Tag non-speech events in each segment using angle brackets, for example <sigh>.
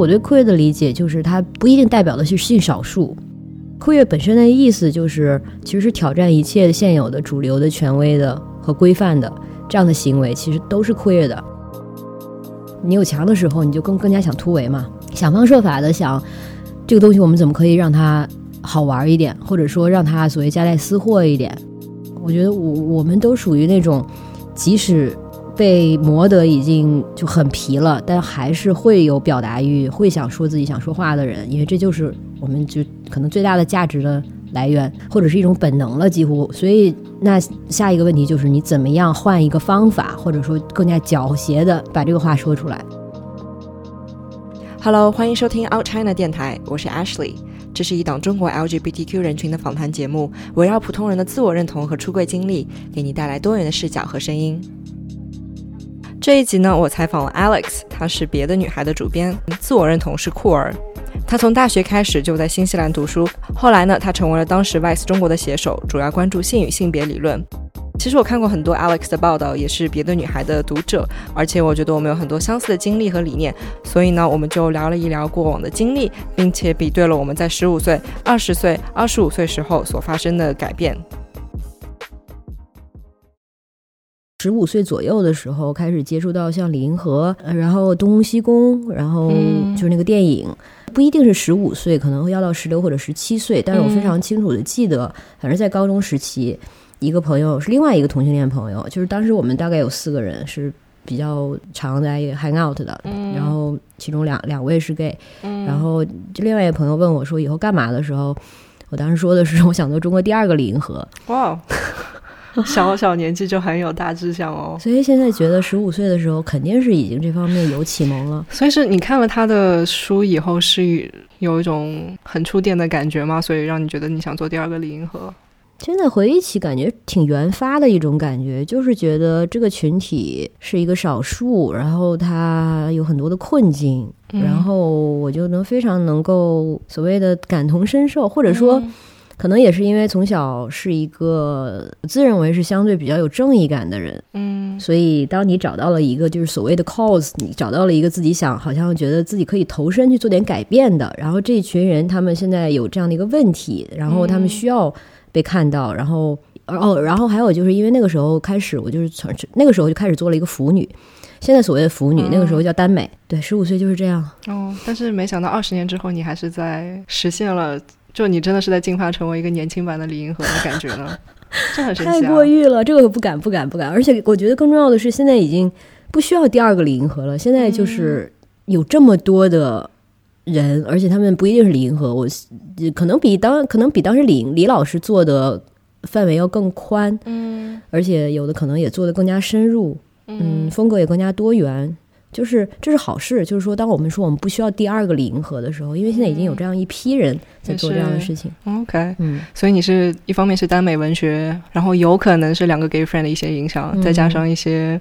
我对 queer 的理解就是，它不一定代表的是性少数。queer 本身的意思就是，其实是挑战一切现有的主流的权威的和规范的这样的行为，其实都是 queer 的。你有墙的时候，你就更更加想突围嘛，想方设法的想这个东西我们怎么可以让它好玩一点，或者说让它所谓夹带私货一点。我觉得我我们都属于那种，即使。被磨得已经就很皮了，但还是会有表达欲，会想说自己想说话的人，因为这就是我们就可能最大的价值的来源，或者是一种本能了，几乎。所以，那下一个问题就是你怎么样换一个方法，或者说更加狡黠的把这个话说出来。Hello，欢迎收听 Out China 电台，我是 Ashley，这是一档中国 LGBTQ 人群的访谈节目，围绕普通人的自我认同和出柜经历，给你带来多元的视角和声音。这一集呢，我采访了 Alex，她是别的女孩的主编，自我认同是酷儿。她从大学开始就在新西兰读书，后来呢，她成为了当时 Vice 中国的写手，主要关注性与性别理论。其实我看过很多 Alex 的报道，也是别的女孩的读者，而且我觉得我们有很多相似的经历和理念，所以呢，我们就聊了一聊过往的经历，并且比对了我们在十五岁、二十岁、二十五岁时候所发生的改变。十五岁左右的时候开始接触到像李银河，然后东宫西宫，然后就是那个电影，不一定是十五岁，可能会要到十六或者十七岁。但是我非常清楚的记得，反正在高中时期，一个朋友是另外一个同性恋朋友，就是当时我们大概有四个人是比较常在 hang out 的，然后其中两两位是 gay，然后就另外一个朋友问我说以后干嘛的时候，我当时说的是我想做中国第二个李银河。哇。<laughs> <laughs> 小小年纪就很有大志向哦，所以现在觉得十五岁的时候肯定是已经这方面有启蒙了。所以是你看了他的书以后是有一种很触电的感觉吗？所以让你觉得你想做第二个李银河？现在回忆起，感觉挺原发的一种感觉，就是觉得这个群体是一个少数，然后他有很多的困境，然后我就能非常能够所谓的感同身受，或者说。可能也是因为从小是一个自认为是相对比较有正义感的人，嗯，所以当你找到了一个就是所谓的 cause，你找到了一个自己想好像觉得自己可以投身去做点改变的，然后这一群人他们现在有这样的一个问题，然后他们需要被看到，然后哦，然后还有就是因为那个时候开始，我就是从那个时候就开始做了一个腐女，现在所谓的腐女，那个时候叫耽美，对，十五岁就是这样。哦，但是没想到二十年之后，你还是在实现了。就你真的是在进化成为一个年轻版的李银河的感觉呢？<laughs> 这很神奇啊！太过誉了，这个不敢不敢不敢。而且我觉得更重要的是，现在已经不需要第二个李银河了。现在就是有这么多的人，而且他们不一定是李银河，我可能比当可能比当时李李老师做的范围要更宽，嗯，而且有的可能也做的更加深入，嗯，风格也更加多元。就是这是好事，就是说，当我们说我们不需要第二个李银河的时候，因为现在已经有这样一批人在做这样的事情。OK，嗯，所以你是一方面是耽美文学，然后有可能是两个 gay friend 的一些影响，再加上一些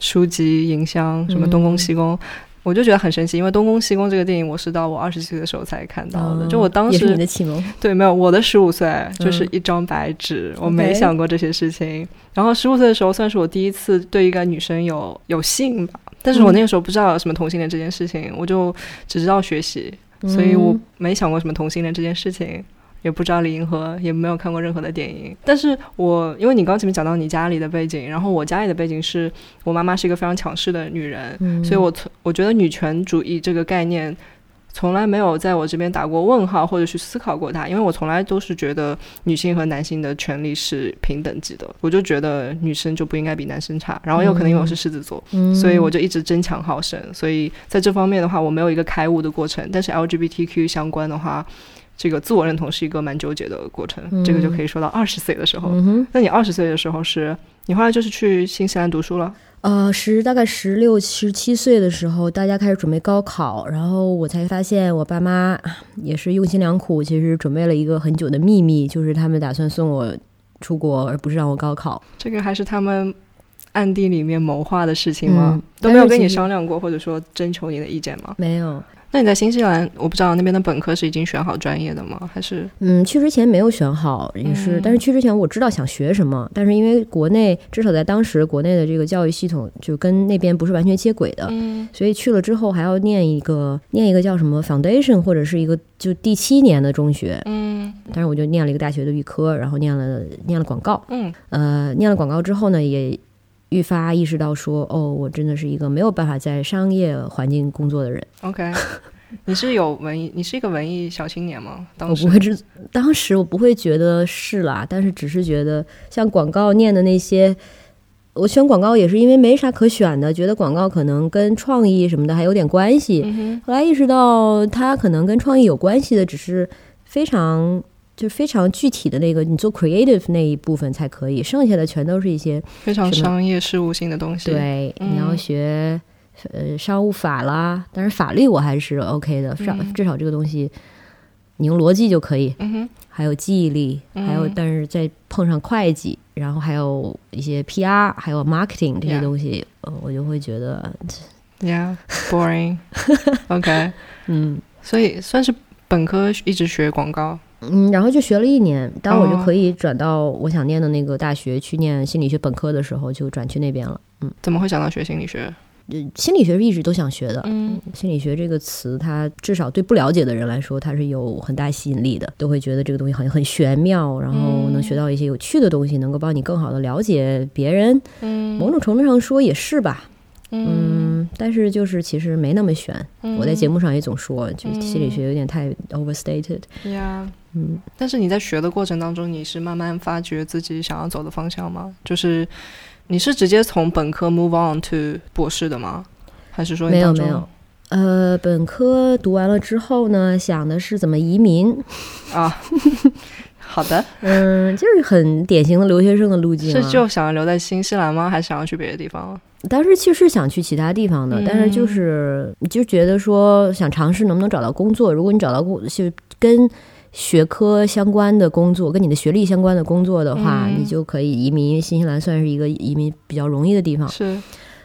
书籍影响，什么东宫西宫，我就觉得很神奇。因为东宫西宫这个电影，我是到我二十岁的时候才看到的，就我当时你的启蒙。对，没有我的十五岁就是一张白纸，我没想过这些事情。然后十五岁的时候，算是我第一次对一个女生有有性吧。但是我那个时候不知道什么同性恋这件事情，我就只知道学习，所以我没想过什么同性恋这件事情，也不知道李银河，也没有看过任何的电影。但是我因为你刚前面讲到你家里的背景，然后我家里的背景是我妈妈是一个非常强势的女人，所以我我觉得女权主义这个概念。从来没有在我这边打过问号，或者去思考过它，因为我从来都是觉得女性和男性的权利是平等级的，我就觉得女生就不应该比男生差。然后又可能因为我是狮子座，所以我就一直争强好胜。所以在这方面的话，我没有一个开悟的过程。但是 LGBTQ 相关的话，这个自我认同是一个蛮纠结的过程。这个就可以说到二十岁的时候。那你二十岁的时候是，你后来就是去新西兰读书了？呃，十大概十六、十七岁的时候，大家开始准备高考，然后我才发现我爸妈也是用心良苦，其实准备了一个很久的秘密，就是他们打算送我出国，而不是让我高考。这个还是他们暗地里面谋划的事情吗？都没有跟你商量过，或者说征求你的意见吗？没有。那你在新西兰，我不知道那边的本科是已经选好专业的吗？还是？嗯，去之前没有选好，也是，但是去之前我知道想学什么，但是因为国内至少在当时国内的这个教育系统就跟那边不是完全接轨的，嗯。所以去了之后还要念一个念一个叫什么 foundation 或者是一个就第七年的中学，嗯。但是我就念了一个大学的预科，然后念了念了广告，嗯。呃，念了广告之后呢，也愈发意识到说，哦，我真的是一个没有办法在商业环境工作的人。，OK。你是有文艺，<laughs> 你是一个文艺小青年吗？当时我不会知，当时我不会觉得是啦，但是只是觉得像广告念的那些，我选广告也是因为没啥可选的，觉得广告可能跟创意什么的还有点关系。嗯，后来意识到它可能跟创意有关系的，只是非常就非常具体的那个，你做 creative 那一部分才可以，剩下的全都是一些非常商业事务性的东西。，对，嗯你要学呃商务法啦，但是法律我还是 OK 的，至少、嗯至少这个东西你用逻辑就可以。嗯哼，还有记忆力，还有嗯但是再碰上会计，然后还有一些 PR，还有 marketing 这些东西，呃，我就会觉得，Yeah，boring。<laughs> OK，<laughs> 嗯所以算是本科一直学广告。嗯，然后就学了一年，当我就哦可以转到我想念的那个大学去念心理学本科的时候，就转去那边了。嗯，怎么会想到学心理学？呃心理学是一直都想学的。嗯心理学这个词，它至少对不了解的人来说，它是有很大吸引力的，都会觉得这个东西好像很玄妙，然后能学到一些有趣的东西，能够帮你更好的了解别人。嗯某种程度上说也是吧，嗯，嗯，但是就是其实没那么玄。我在节目上也总说，就嗯心理学有点太 overstated。呀。嗯，但是你在学的过程当中，你是慢慢发掘自己想要走的方向吗？就是你是直接从本科 move on to 博士的吗？还是说没有没有。呃，本科读完了之后呢，想的是怎么移民，啊？<laughs> 好的，嗯，就是很典型的留学生的路径、啊。是就想要留在新西兰吗？还是想要去别的地方？当时其实想去其他地方的，嗯但是就是就觉得说想尝试能不能找到工作。如果你找到工，就跟学科相关的工作，跟你的学历相关的工作的话，嗯你就可以移民。因为新西兰算是一个移民比较容易的地方。是，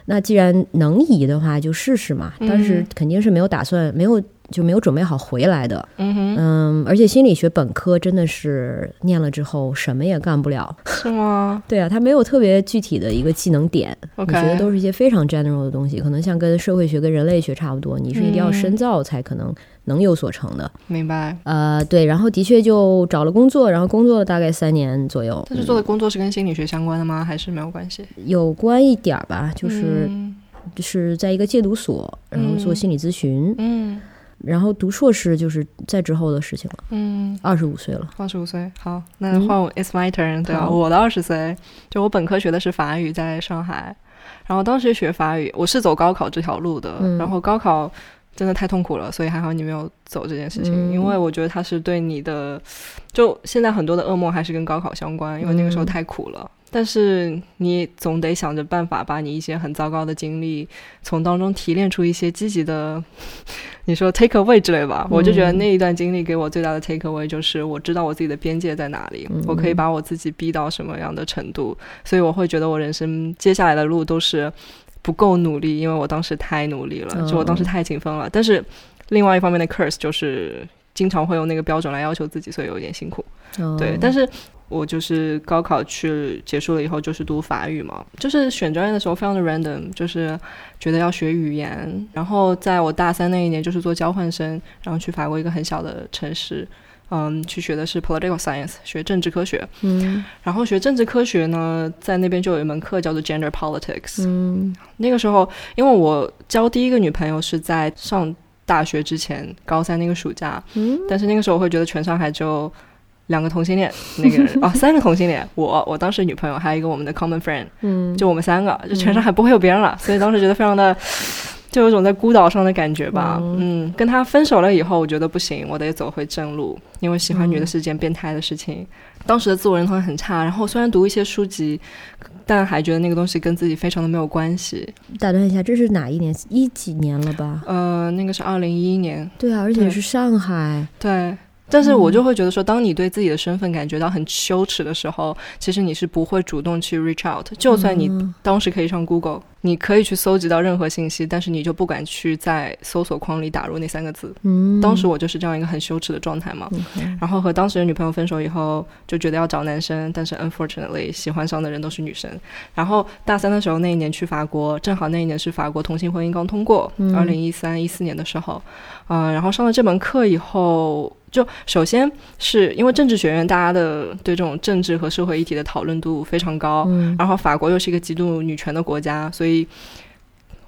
那既然能移的话，就试试嘛。嗯但是肯定是没有打算，没有就没有准备好回来的。嗯哼，嗯，而且心理学本科真的是念了之后什么也干不了。是吗 <laughs> 对啊，它没有特别具体的一个技能点。你学的都是一些非常 general 的东西，可能像跟社会学、跟人类学差不多，你是一定要嗯深造才可能能有所成的。明白。呃，对，然后的确就找了工作，然后工作了大概三年左右，但是做的工作是跟心理学相关的吗？还是没有关系？有关一点儿吧，就是、嗯是在一个戒毒所，然后做嗯心理咨询，嗯然后读硕士就是在之后的事情了，嗯，二十五岁了。二十五岁。好，那嗯换我、i t s my turn。对啊，我的二十岁，就我本科学的是法语，在上海。然后当时学法语，我是走高考这条路的。嗯然后高考真的太痛苦了，所以还好你没有走这件事情，嗯因为我觉得它是对你的，就现在很多的噩梦还是跟高考相关，因为那个时候嗯太苦了。但是你总得想着办法，把你一些很糟糕的经历从当中提炼出一些积极的，<laughs> 你说 take away 之类吧。我就觉得嗯那一段经历给我最大的 take away 就是我知道我自己的边界在哪里，嗯我可以把我自己逼到什么样的程度，所以我会觉得我人生接下来的路都是不够努力，因为我当时太努力了，就我当时哦太勤奋了。但是另外一方面的 curse 就是经常会用那个标准来要求自己，所以有点辛苦。哦对，但是我就是高考去结束了以后，就是读法语嘛，就是选专业的时候非常的 random，就是觉得要学语言，然后在我大三那一年就是做交换生，然后去法国一个很小的城市。嗯，去学的是 political science，学政治科学。嗯然后学政治科学呢，在那边就有一门课叫做 gender politics。嗯那个时候，因为我交第一个女朋友是在上大学之前，高三那个暑假，嗯但是那个时候我会觉得全上海只有两个同性恋，那个人 <laughs> 哦，三个同性恋，我我当时女朋友还有一个我们的 common friend，嗯，就我们三个，就全上海不会有别人了，所以当时觉得非常的。就有种在孤岛上的感觉吧，嗯嗯，跟他分手了以后，我觉得不行，我得走回正路，因为喜欢女的嗯是件变态的事情。当时的自我认同很差，然后虽然读一些书籍，但还觉得那个东西跟自己非常的没有关系。打断一下，这是哪一年？一几年了吧？呃，那个是二零一一年，对啊，而且是上海，对，但是我就会觉得说，当你对自己的身份感觉到很羞耻的时候，其实你是不会主动去 reach out，就算你当时可以上 Google。你可以去搜集到任何信息，但是你就不敢去在搜索框里打入那三个字。嗯，当时我就是这样一个很羞耻的状态嘛。然后和当时的女朋友分手以后，就觉得要找男生，但是 unfortunately 喜欢上的人都是女生。然后大三的时候那一年去法国，正好那一年是法国同性婚姻刚通过，二零一三一四年的时候，嗯，然后上了这门课以后。就首先是因为政治学院，大家的对这种政治和社会议题的讨论度非常高。然后法国又是一个极度女权的国家，所以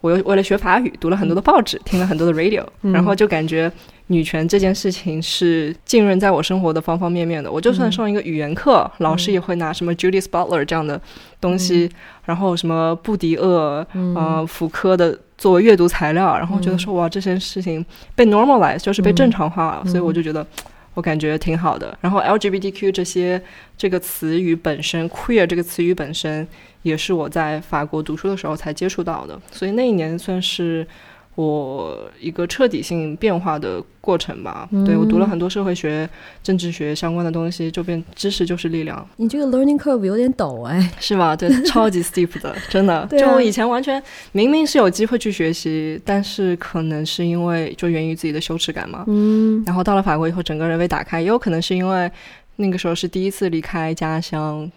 我又为了学法语，读了很多的报纸，听了很多的 radio，然后就感觉女权这件事情是浸润在我生活的方方面面的。我就算上一个语言课，老师也会拿什么 Judith Butler 这样的东西，然后什么布迪厄、嗯，福柯的作为阅读材料，然后觉得说哇，这件事情被 normalize，就是被正常化了，所以我就觉得。我感觉挺好的。然后 LGBTQ 这些这个词语本身，queer 这个词语本身，也是我在法国读书的时候才接触到的。所以那一年算是。我一个彻底性变化的过程吧，对我读了很多社会学、政治学相关的东西，就变知识就是力量。你这个 learning curve 有点陡哎，是吧？对，<laughs> 超级 steep 的，真的。<laughs> 就我以前完全明明是有机会去学习，但是可能是因为就源于自己的羞耻感嘛。嗯。然后到了法国以后，整个人被打开，也有可能是因为那个时候是第一次离开家乡。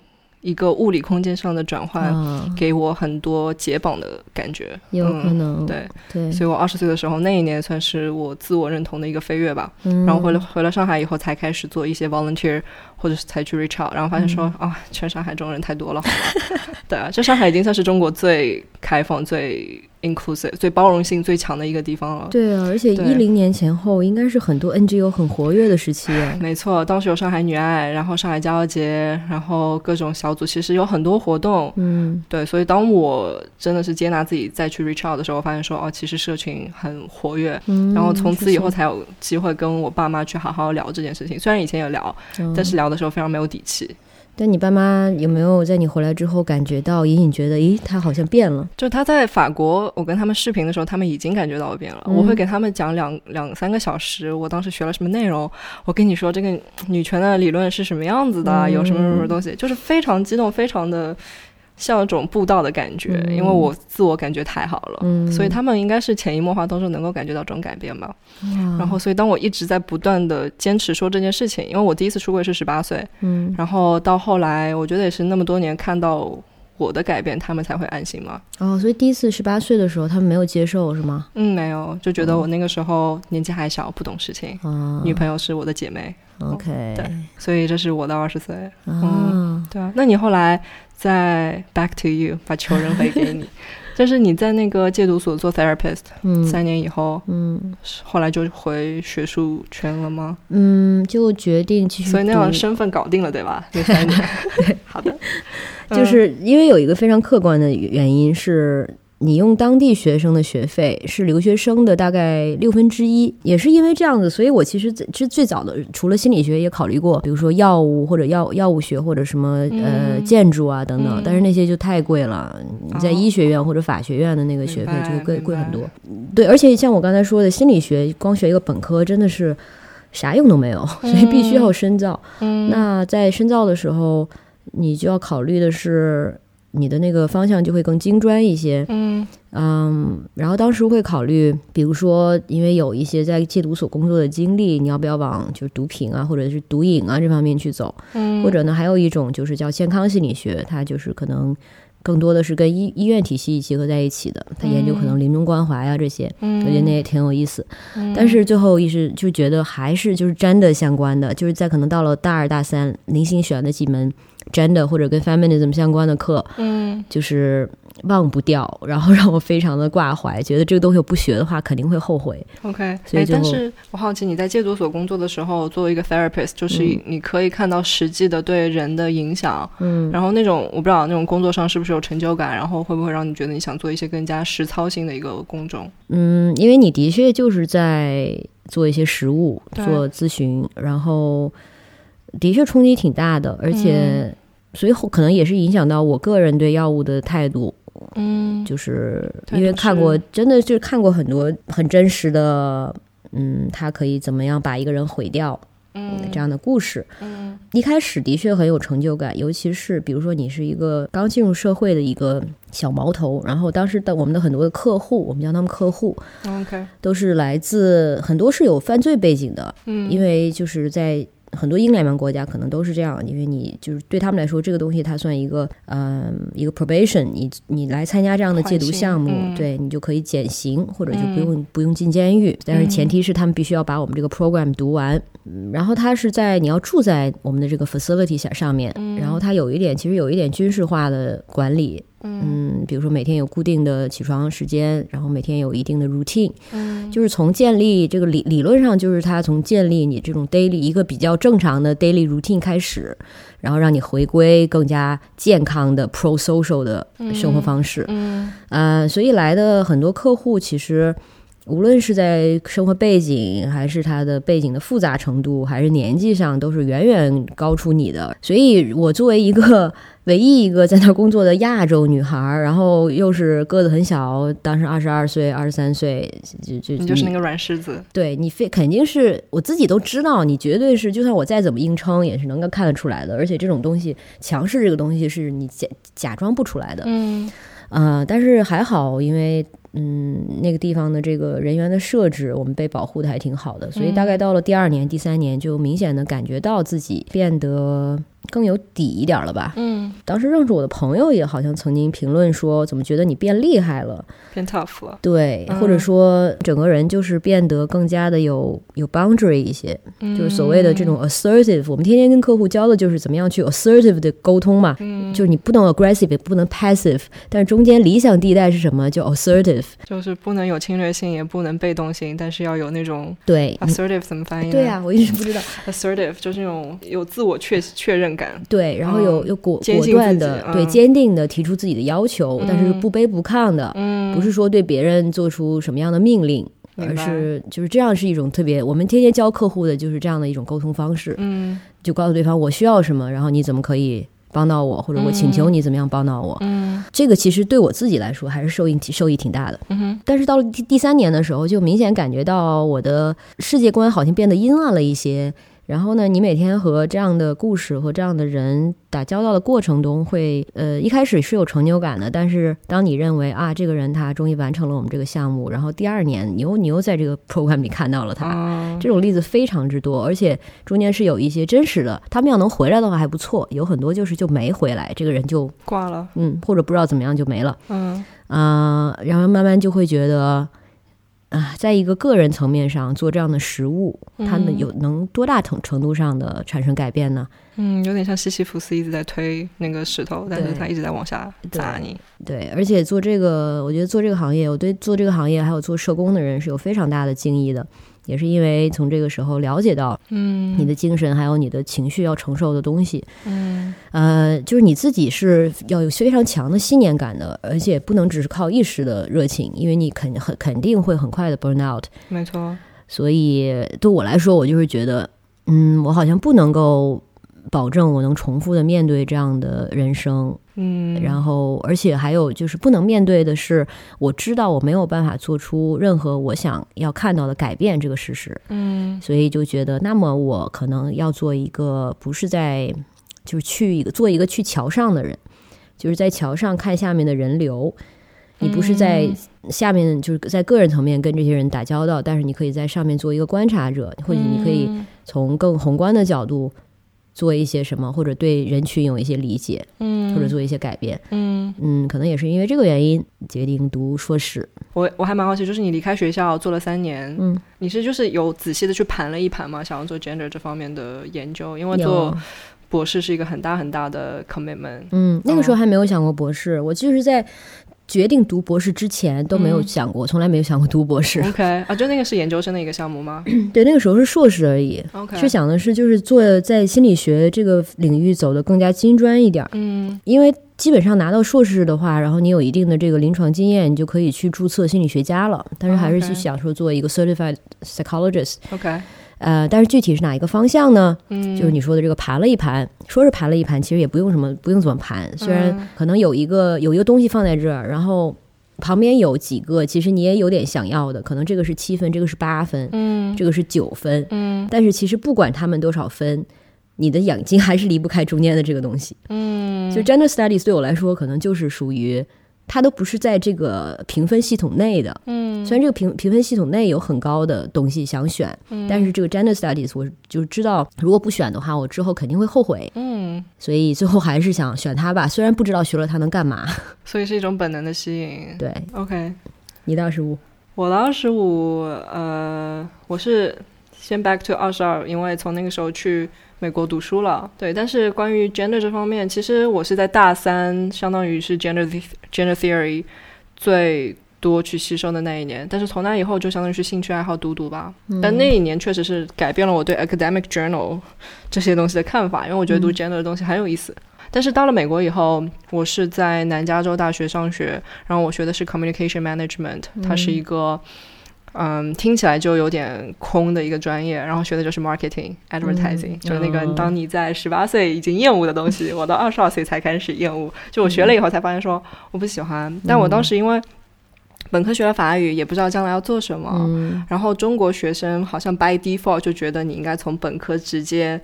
一个物理空间上的转换，给我很多解绑的感觉，有可能。对。对，所以我二十岁的时候，那一年算是我自我认同的一个飞跃吧。然后回来回了上海以后，才开始做一些 volunteer，或者是才去 reach out，然后发现说啊，全上海中人太多了，<laughs> 对啊，这上海已经算是中国最开放、最。inclusive 最包容性最强的一个地方了。对啊，而且一零年前后应该是很多 NGO 很活跃的时期。没错，当时有上海女爱，然后上海骄傲节，然后各种小组，其实有很多活动。嗯，对，所以当我真的是接纳自己再去 reach out 的时候，我发现说哦，其实社群很活跃。嗯，然后从此以后才有机会跟我爸妈去好好聊这件事情。虽然以前有聊，但是聊的时候非常没有底气。但你爸妈有没有在你回来之后感觉到隐隐觉得，咦，他好像变了？就他在法国，我跟他们视频的时候，他们已经感觉到我变了。我会给他们讲两两三个小时，我当时学了什么内容。我跟你说，这个女权的理论是什么样子的，有什么什么东西，就是非常激动，非常的。像一种布道的感觉，因为我自我感觉太好了，嗯所以他们应该是潜移默化当中能够感觉到这种改变吧。然后，所以当我一直在不断的坚持说这件事情，因为我第一次出柜是十八岁，嗯，然后到后来，我觉得也是那么多年看到我的改变，他们才会安心嘛。哦，所以第一次十八岁的时候，他们没有接受是吗？嗯，没有，就觉得我那个时候年纪还小，不懂事情。女朋友是我的姐妹。OK，对，所以这是我的二十岁。嗯，对啊，那你后来？再 back to you，把球扔回给你，就是你在那个戒毒所做 therapist，嗯三年以后，嗯，后来就回学术圈了吗？嗯，就决定继续。所以那样身份搞定了，对吧？那三年，<laughs> 好的，就是因为有一个非常客观的原因是。你用当地学生的学费是留学生的大概六分之一，也是因为这样子，所以我其实最最早的除了心理学也考虑过，比如说药物或者药药物学或者什么呃建筑啊等等，但是那些就太贵了。你在医学院或者法学院的那个学费就会贵贵很多。对，而且像我刚才说的，心理学光学一个本科真的是啥用都没有，所以必须要深造。那在深造的时候，你就要考虑的是。你的那个方向就会更精专一些，嗯。嗯，然后当时会考虑，比如说，因为有一些在戒毒所工作的经历，你要不要往就是毒品啊，或者是毒瘾啊这方面去走，嗯，或者呢，还有一种就是叫健康心理学，它就是可能更多的是跟医医院体系结合在一起的，它研究可能临终关怀啊这些，我觉得那也挺有意思，但是最后一是就觉得还是就是真的相关的，就是在可能到了大二大三，零星选的几门。Gender 或者跟 feminism 相关的课，嗯，就是忘不掉，然后让我非常的挂怀，觉得这个东西我不学的话肯定会后悔。OK，所以但是我好奇你在戒毒所工作的时候，作为一个 therapist，就是你可以看到实际的对人的影响，嗯，然后那种我不知道那种工作上是不是有成就感，然后会不会让你觉得你想做一些更加实操性的一个工种？嗯，因为你的确就是在做一些实务，做咨询，然后。的确冲击挺大的，而且，所以可能也是影响到我个人对药物的态度。嗯，就是因为看过，真的就是看过很多很真实的，嗯，他可以怎么样把一个人毁掉。嗯这样的故事。嗯，一开始的确很有成就感，尤其是比如说你是一个刚进入社会的一个小毛头，然后当时的我们的很多的客户，我们叫他们客户，OK，都是来自很多是有犯罪背景的，嗯，因为就是在。很多英联邦国家可能都是这样，因为你就是对他们来说，这个东西它算一个，嗯，一个 probation，你你来参加这样的戒毒项目，对你就可以减刑，或者就不用不用进监狱，但是前提是他们必须要把我们这个 program 读完。然后它是在你要住在我们的这个 facility 下上面，然后它有一点其实有一点军事化的管理。嗯，比如说每天有固定的起床时间，然后每天有一定的 routine，嗯，就是从建立这个理理论上，就是他从建立你这种 daily 一个比较正常的 daily routine 开始，然后让你回归更加健康的 pro social 的生活方式，嗯，呃，所以来的很多客户其实。无论是在生活背景，还是他的背景的复杂程度，还是年纪上，都是远远高出你的。所以，我作为一个唯一一个在那工作的亚洲女孩，然后又是个子很小，当时二十二岁、二十三岁，就就你就是那个软柿子。对你非肯定是我自己都知道，你绝对是，就算我再怎么硬撑，也是能够看得出来的。而且这种东西，强势这个东西是你假假装不出来的。嗯，呃，但是还好，因为。嗯，那个地方的这个人员的设置，我们被保护的还挺好的，所以大概到了第二年、第三年，就明显的感觉到自己变得。更有底一点了吧？嗯，当时认识我的朋友也好像曾经评论说，怎么觉得你变厉害了，变 tough 了？对，或者说整个人就是变得更加的有有 boundary 一些，就是所谓的这种 assertive。我们天天跟客户教的就是怎么样去 assertive 的沟通嘛，就是你不能 aggressive，也不能 passive，但是中间理想地带是什么？就 assertive，就是不能有侵略性，也不能被动性，但是要有那种对 assertive 怎么翻译？对啊，我一直不知道。Assertive 就是那种有自我确确认感。对，然后有有果果断的，对，坚定的提出自己的要求，但是不卑不亢的，嗯。不是说对别人做出什么样的命令，而是就是这样是一种特别，我们天天教客户的就是这样的一种沟通方式，嗯，就告诉对方我需要什么，然后你怎么可以帮到我，或者我请求你怎么样帮到我，嗯，这个其实对我自己来说还是受益受益挺大的，嗯，但是到了第第三年的时候，就明显感觉到我的世界观好像变得阴暗了一些。然后呢，你每天和这样的故事和这样的人打交道的过程中，会呃一开始是有成就感的。但是当你认为啊，这个人他终于完成了我们这个项目，然后第二年你又你又在这个 program 里看到了他，这种例子非常之多，而且中间是有一些真实的。他们要能回来的话还不错，有很多就是就没回来，这个人就挂了，嗯，或者不知道怎么样就没了，嗯啊，然后慢慢就会觉得。啊，在一个个人层面上做这样的实物，他们有能多大程程度上的产生改变呢？嗯，有点像西西弗斯一直在推那个石头，但是他一直在往下砸你。对，而且做这个，我觉得做这个行业，我对做这个行业还有做社工的人是有非常大的敬意的。也是因为从这个时候了解到，嗯，你的精神还有你的情绪要承受的东西，嗯，呃，就是你自己是要有非常强的信念感的，而且不能只是靠一时的热情，因为你肯很肯定会很快的 burn out。没错。所以对我来说，我就是觉得，嗯，我好像不能够。保证我能重复的面对这样的人生，嗯，然后而且还有就是不能面对的是，我知道我没有办法做出任何我想要看到的改变这个事实，嗯，所以就觉得那么我可能要做一个不是在就是去一个做一个去桥上的人，就是在桥上看下面的人流，你不是在下面就是在个人层面跟这些人打交道，但是你可以在上面做一个观察者，或者你可以从更宏观的角度。做一些什么，或者对人群有一些理解，嗯，或者做一些改变，嗯嗯，可能也是因为这个原因决定读硕士。我我还蛮好奇，就是你离开学校做了三年，嗯，你是就是有仔细的去盘了一盘吗？想要做 gender 这方面的研究？因为做博士是一个很大很大的 commitment。嗯，那个时候还没有想过博士，我就是在。决定读博士之前都没有想过，从来没有想过读博士。OK 啊，就那个是研究生的一个项目吗？<clears throat> 对，那个时候是硕士而已。OK，是想的是就是做在心理学这个领域走的更加精专一点。嗯，因为基本上拿到硕士的话，然后你有一定的这个临床经验，你就可以去注册心理学家了。但是还是去想说做一个 certified psychologist。OK。呃，但是具体是哪一个方向呢？嗯，就是你说的这个盘了一盘，说是盘了一盘，其实也不用什么，不用怎么盘。虽然可能有一个有一个东西放在这儿，然后旁边有几个，其实你也有点想要的，可能这个是七分，这个是八分，嗯这个是九分，嗯但是其实不管他们多少分，你的眼睛还是离不开中间的这个东西。嗯，就 gender studies 对我来说，可能就是属于它都不是在这个评分系统内的。嗯虽然这个评评分系统内有很高的东西想选，嗯但是这个 gender studies 我就知道，如果不选的话，我之后肯定会后悔。嗯，所以最后还是想选它吧，虽然不知道学了它能干嘛。<laughs> 所以是一种本能的吸引。对，OK，你的二十五，我的二十五，呃，我是先 back to 二十二，因为从那个时候去美国读书了。对，但是关于 gender 这方面，其实我是在大三，相当于是 gender gender theory 最多去吸收的那一年。但是从那以后，就相当于是兴趣爱好读读吧。但那一年确实是改变了我对 academic journal 这些东西的看法，因为我觉得读 gender 的东西很有意思。但是到了美国以后，我是在南加州大学上学，然后我学的是 communication management，它是一个。嗯，听起来就有点空的一个专业，然后学的就是 marketing advertising，、嗯就是那个哦当你在十八岁已经厌恶的东西，我到二十二岁才开始厌恶。就我学了以后才发现说我不喜欢，但我当时因为本科学了法语，也不知道将来要做什么，嗯。然后中国学生好像 by default 就觉得你应该从本科直接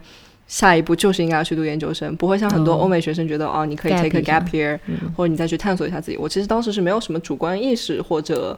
下一步就是应该要去读研究生，不会像很多哦。欧美学生觉得哦你可以 take a gap year，、嗯。或者你再去探索一下自己。我其实当时是没有什么主观意识或者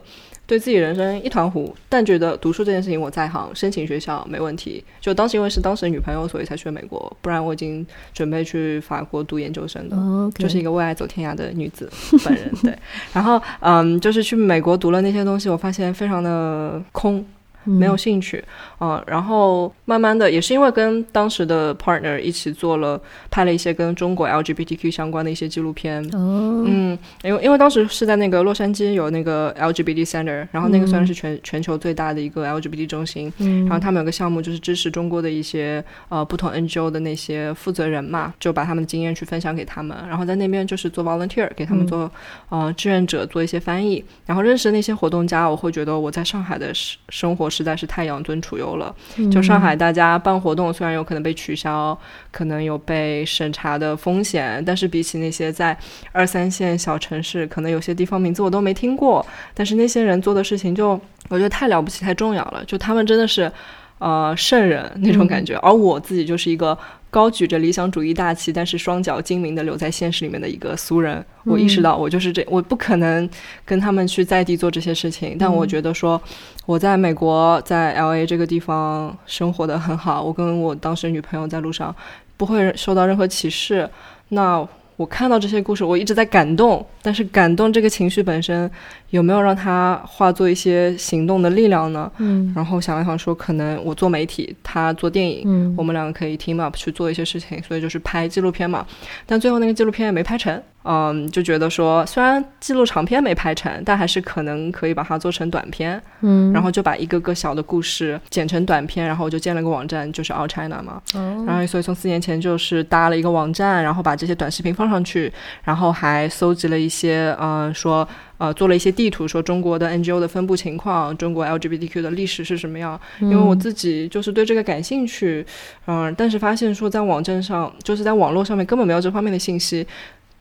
对自己人生一团糊，但觉得读书这件事情我在行，申请学校没问题。就当时因为是当时的女朋友，所以才去了美国，不然我已经准备去法国读研究生的。就是一个为爱走天涯的女子本人，对。然后，嗯，就是去美国读了那些东西，我发现非常的空，没有兴趣，嗯。然后慢慢的，也是因为跟当时的 partner 一起做了，拍了一些跟中国 LGBTQ 相关的一些纪录片，哦，嗯，因为因为当时是在那个洛杉矶有那个 LGBT Center，然后那个算是全、全球最大的一个 LGBT 中心，嗯。然后他们有个项目就是支持中国的一些呃不同 NGO 的那些负责人嘛，就把他们的经验去分享给他们，然后在那边就是做 volunteer 给他们做、呃志愿者做一些翻译，然后认识那些活动家，我会觉得我在上海的生生活实在是太养尊处优了，就上海大家办活动虽然有可能被取消，可能有被审查的风险，但是比起那些在二三线小城市，可能有些地方名字我都没听过，但是那些人做的事情就我觉得太了不起、太重要了，就他们真的是呃圣人那种感觉，而我自己就是一个。高举着理想主义大旗，但是双脚精明的留在现实里面的一个俗人，我意识到我就是这，我不可能跟他们去在地做这些事情。但我觉得说，我在美国，在 L A 这个地方生活的很好，我跟我当时女朋友在路上不会受到任何歧视。那我看到这些故事，我一直在感动，但是感动这个情绪本身有没有让它化作一些行动的力量呢？嗯然后想了想说，可能我做媒体，他做电影，嗯我们两个可以 team up 去做一些事情，所以就是拍纪录片嘛。但最后那个纪录片也没拍成，嗯，就觉得说虽然记录长片没拍成，但还是可能可以把它做成短片，嗯，然后就把一个个小的故事剪成短片，然后我就建了个网站，就是 All China 嘛。哦然后所以从四年前就是搭了一个网站，然后把这些短视频放上去，然后还搜集了一些，呃，说呃做了一些地图，说中国的 NGO 的分布情况，中国 LGBTQ 的历史是什么样。因为我自己就是对这个感兴趣，嗯、但是发现说在网站上，就是在网络上面根本没有这方面的信息。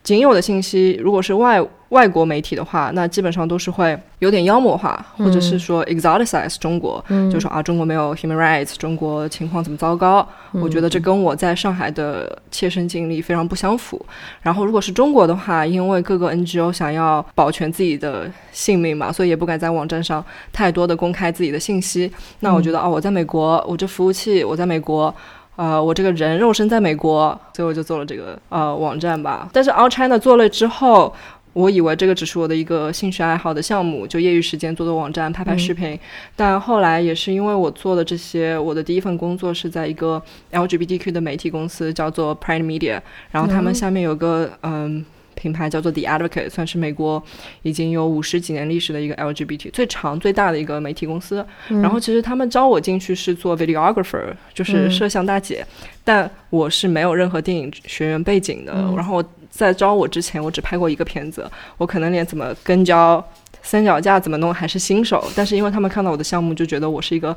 仅有的信息，如果是外外国媒体的话，那基本上都是会有点妖魔化，或者是说 exoticize 中国，嗯就说啊中国没有 human rights，中国情况怎么糟糕。我觉得这跟我在上海的切身经历非常不相符。然后如果是中国的话，因为各个 NGO 想要保全自己的性命嘛，所以也不敢在网站上太多的公开自己的信息。那我觉得哦，我在美国，我这服务器我在美国。呃，我这个人肉身在美国，所以我就做了这个呃网站吧。但是 All China 做了之后，我以为这个只是我的一个兴趣爱好的项目，就业余时间做做网站、拍拍视频。但后来也是因为我做的这些，我的第一份工作是在一个 LGBTQ 的媒体公司，叫做 Pride Media，然后他们下面有个嗯。品牌叫做 The Advocate，算是美国已经有五十几年历史的一个 LGBT 最长最大的一个媒体公司。然后其实他们招我进去是做 videographer，就是摄像大姐，但我是没有任何电影学院背景的。然后在招我之前，我只拍过一个片子，我可能连怎么跟焦三脚架怎么弄还是新手。但是因为他们看到我的项目，就觉得我是一个。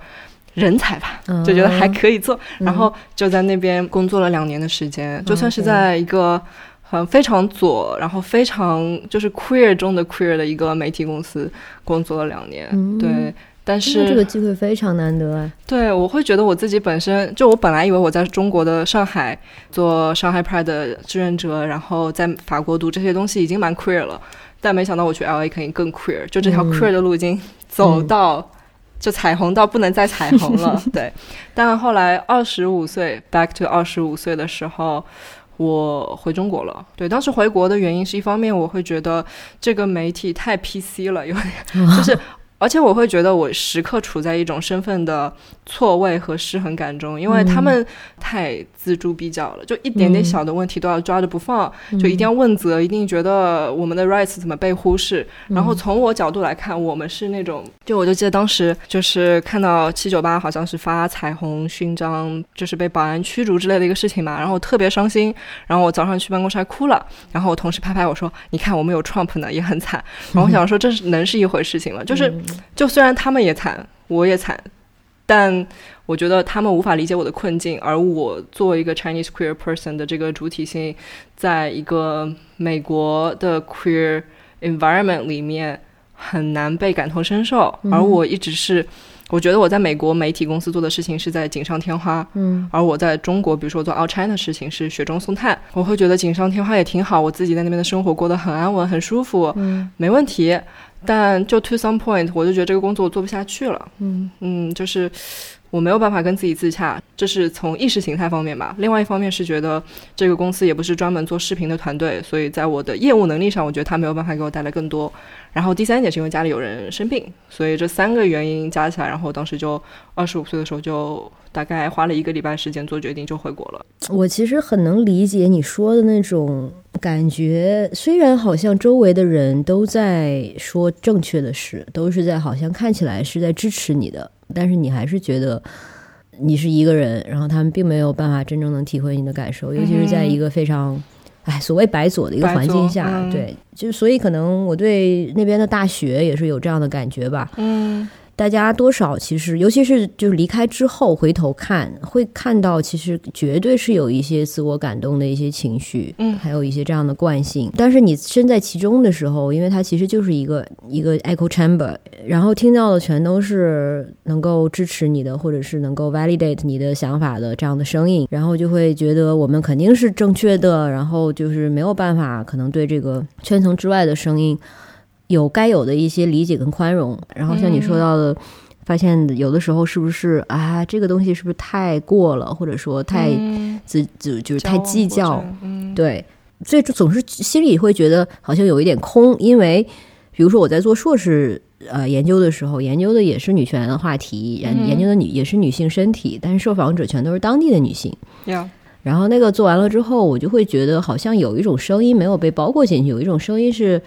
人才吧，就觉得还可以做，然后就在那边工作了两年的时间，就算是在一个很非常左，然后非常就是 queer 中的 queer 的一个媒体公司工作了两年。对，但是这个机会非常难得。对，我会觉得我自己本身就我本来以为我在中国的上海做上海 Pride 的志愿者，然后在法国读这些东西已经蛮 queer 了，但没想到我去 LA 肯定更 queer，就这条 queer 的路已经走到。就彩虹到不能再彩虹了，对。但后来二十五岁，back to 二十五岁的时候，我回中国了。对，当时回国的原因是一方面，我会觉得这个媒体太 PC 了，有点 <laughs> 就是。而且我会觉得我时刻处在一种身份的错位和失衡感中，因为他们太锱铢必较了，就一点点小的问题都要抓着不放，就一定要问责，一定觉得我们的 rights 怎么被忽视。然后从我角度来看，我们是那种，就我就记得当时就是看到七九八好像是发彩虹勋章，就是被保安驱逐之类的一个事情嘛，然后特别伤心。然后我早上去办公室还哭了，然后我同事拍拍我说：“你看我们有 Trump 呢，也很惨。”然后我想说，这是能是一回事情吗？就是。就虽然他们也惨，我也惨，但我觉得他们无法理解我的困境，而我作为一个 Chinese queer person 的这个主体性，在一个美国的 queer environment 里面很难被感同身受。而我一直是，我觉得我在美国媒体公司做的事情是在锦上添花，嗯，而我在中国，比如说做 Out China 的事情是雪中送炭。我会觉得锦上添花也挺好，我自己在那边的生活过得很安稳、很舒服，嗯，没问题。但就 to some point，我就觉得这个工作我做不下去了。嗯嗯，就是我没有办法跟自己自洽，这是从意识形态方面吧。另外一方面是觉得这个公司也不是专门做视频的团队，所以在我的业务能力上，我觉得他没有办法给我带来更多。然后第三点是因为家里有人生病，所以这三个原因加起来，然后当时就二十五岁的时候就大概花了一个礼拜时间做决定，就回国了。我其实很能理解你说的那种感觉，虽然好像周围的人都在说正确的事，都是在好像看起来是在支持你的，但是你还是觉得你是一个人，然后他们并没有办法真正能体会你的感受，尤其是在一个非常。哎，所谓白左的一个环境下，对，就所以可能我对那边的大学也是有这样的感觉吧。嗯。大家多少其实，尤其是就是离开之后回头看，会看到其实绝对是有一些自我感动的一些情绪，嗯，还有一些这样的惯性。但是你身在其中的时候，因为它其实就是一个一个 echo chamber，然后听到的全都是能够支持你的，或者是能够 validate 你的想法的这样的声音，然后就会觉得我们肯定是正确的，然后就是没有办法可能对这个圈层之外的声音。有该有的一些理解跟宽容，然后像你说到的，发现有的时候是不是啊，这个东西是不是太过了，或者说太自就就是太计较，对，所以总是心里会觉得好像有一点空，因为比如说我在做硕士呃研究的时候，研究的也是女权的话题，研研究的女也是女性身体，但是受访者全都是当地的女性，然后那个做完了之后，我就会觉得好像有一种声音没有被包括进去，有一种声音是。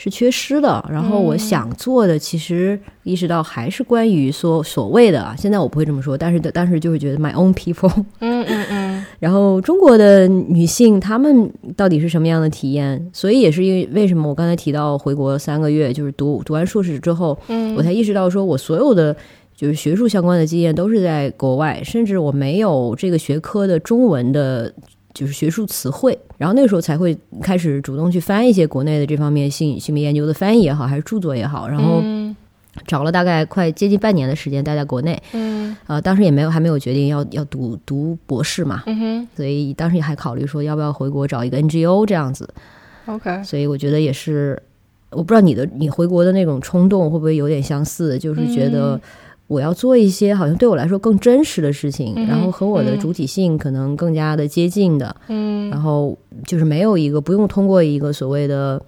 是缺失的，然后我想做的，其实意识到还是关于说所谓的啊，现在我不会这么说，但是当时就是觉得 my own people，<laughs> 嗯嗯嗯，然后中国的女性她们到底是什么样的体验？所以也是因为为什么我刚才提到回国三个月，就是读读完硕士之后，嗯，我才意识到说我所有的就是学术相关的经验都是在国外，甚至我没有这个学科的中文的。就是学术词汇，然后那个时候才会开始主动去翻一些国内的这方面性性别研究的翻译也好，还是著作也好，然后找了大概快接近半年的时间待在国内，嗯，呃，当时也没有还没有决定要要读读博士嘛，嗯哼，所以当时也还考虑说要不要回国找一个 NGO 这样子，OK，所以我觉得也是，我不知道你的你回国的那种冲动会不会有点相似，就是觉得。我要做一些好像对我来说更真实的事情，然后和我的主体性可能更加的接近的，嗯，然后就是没有一个不用通过一个所谓的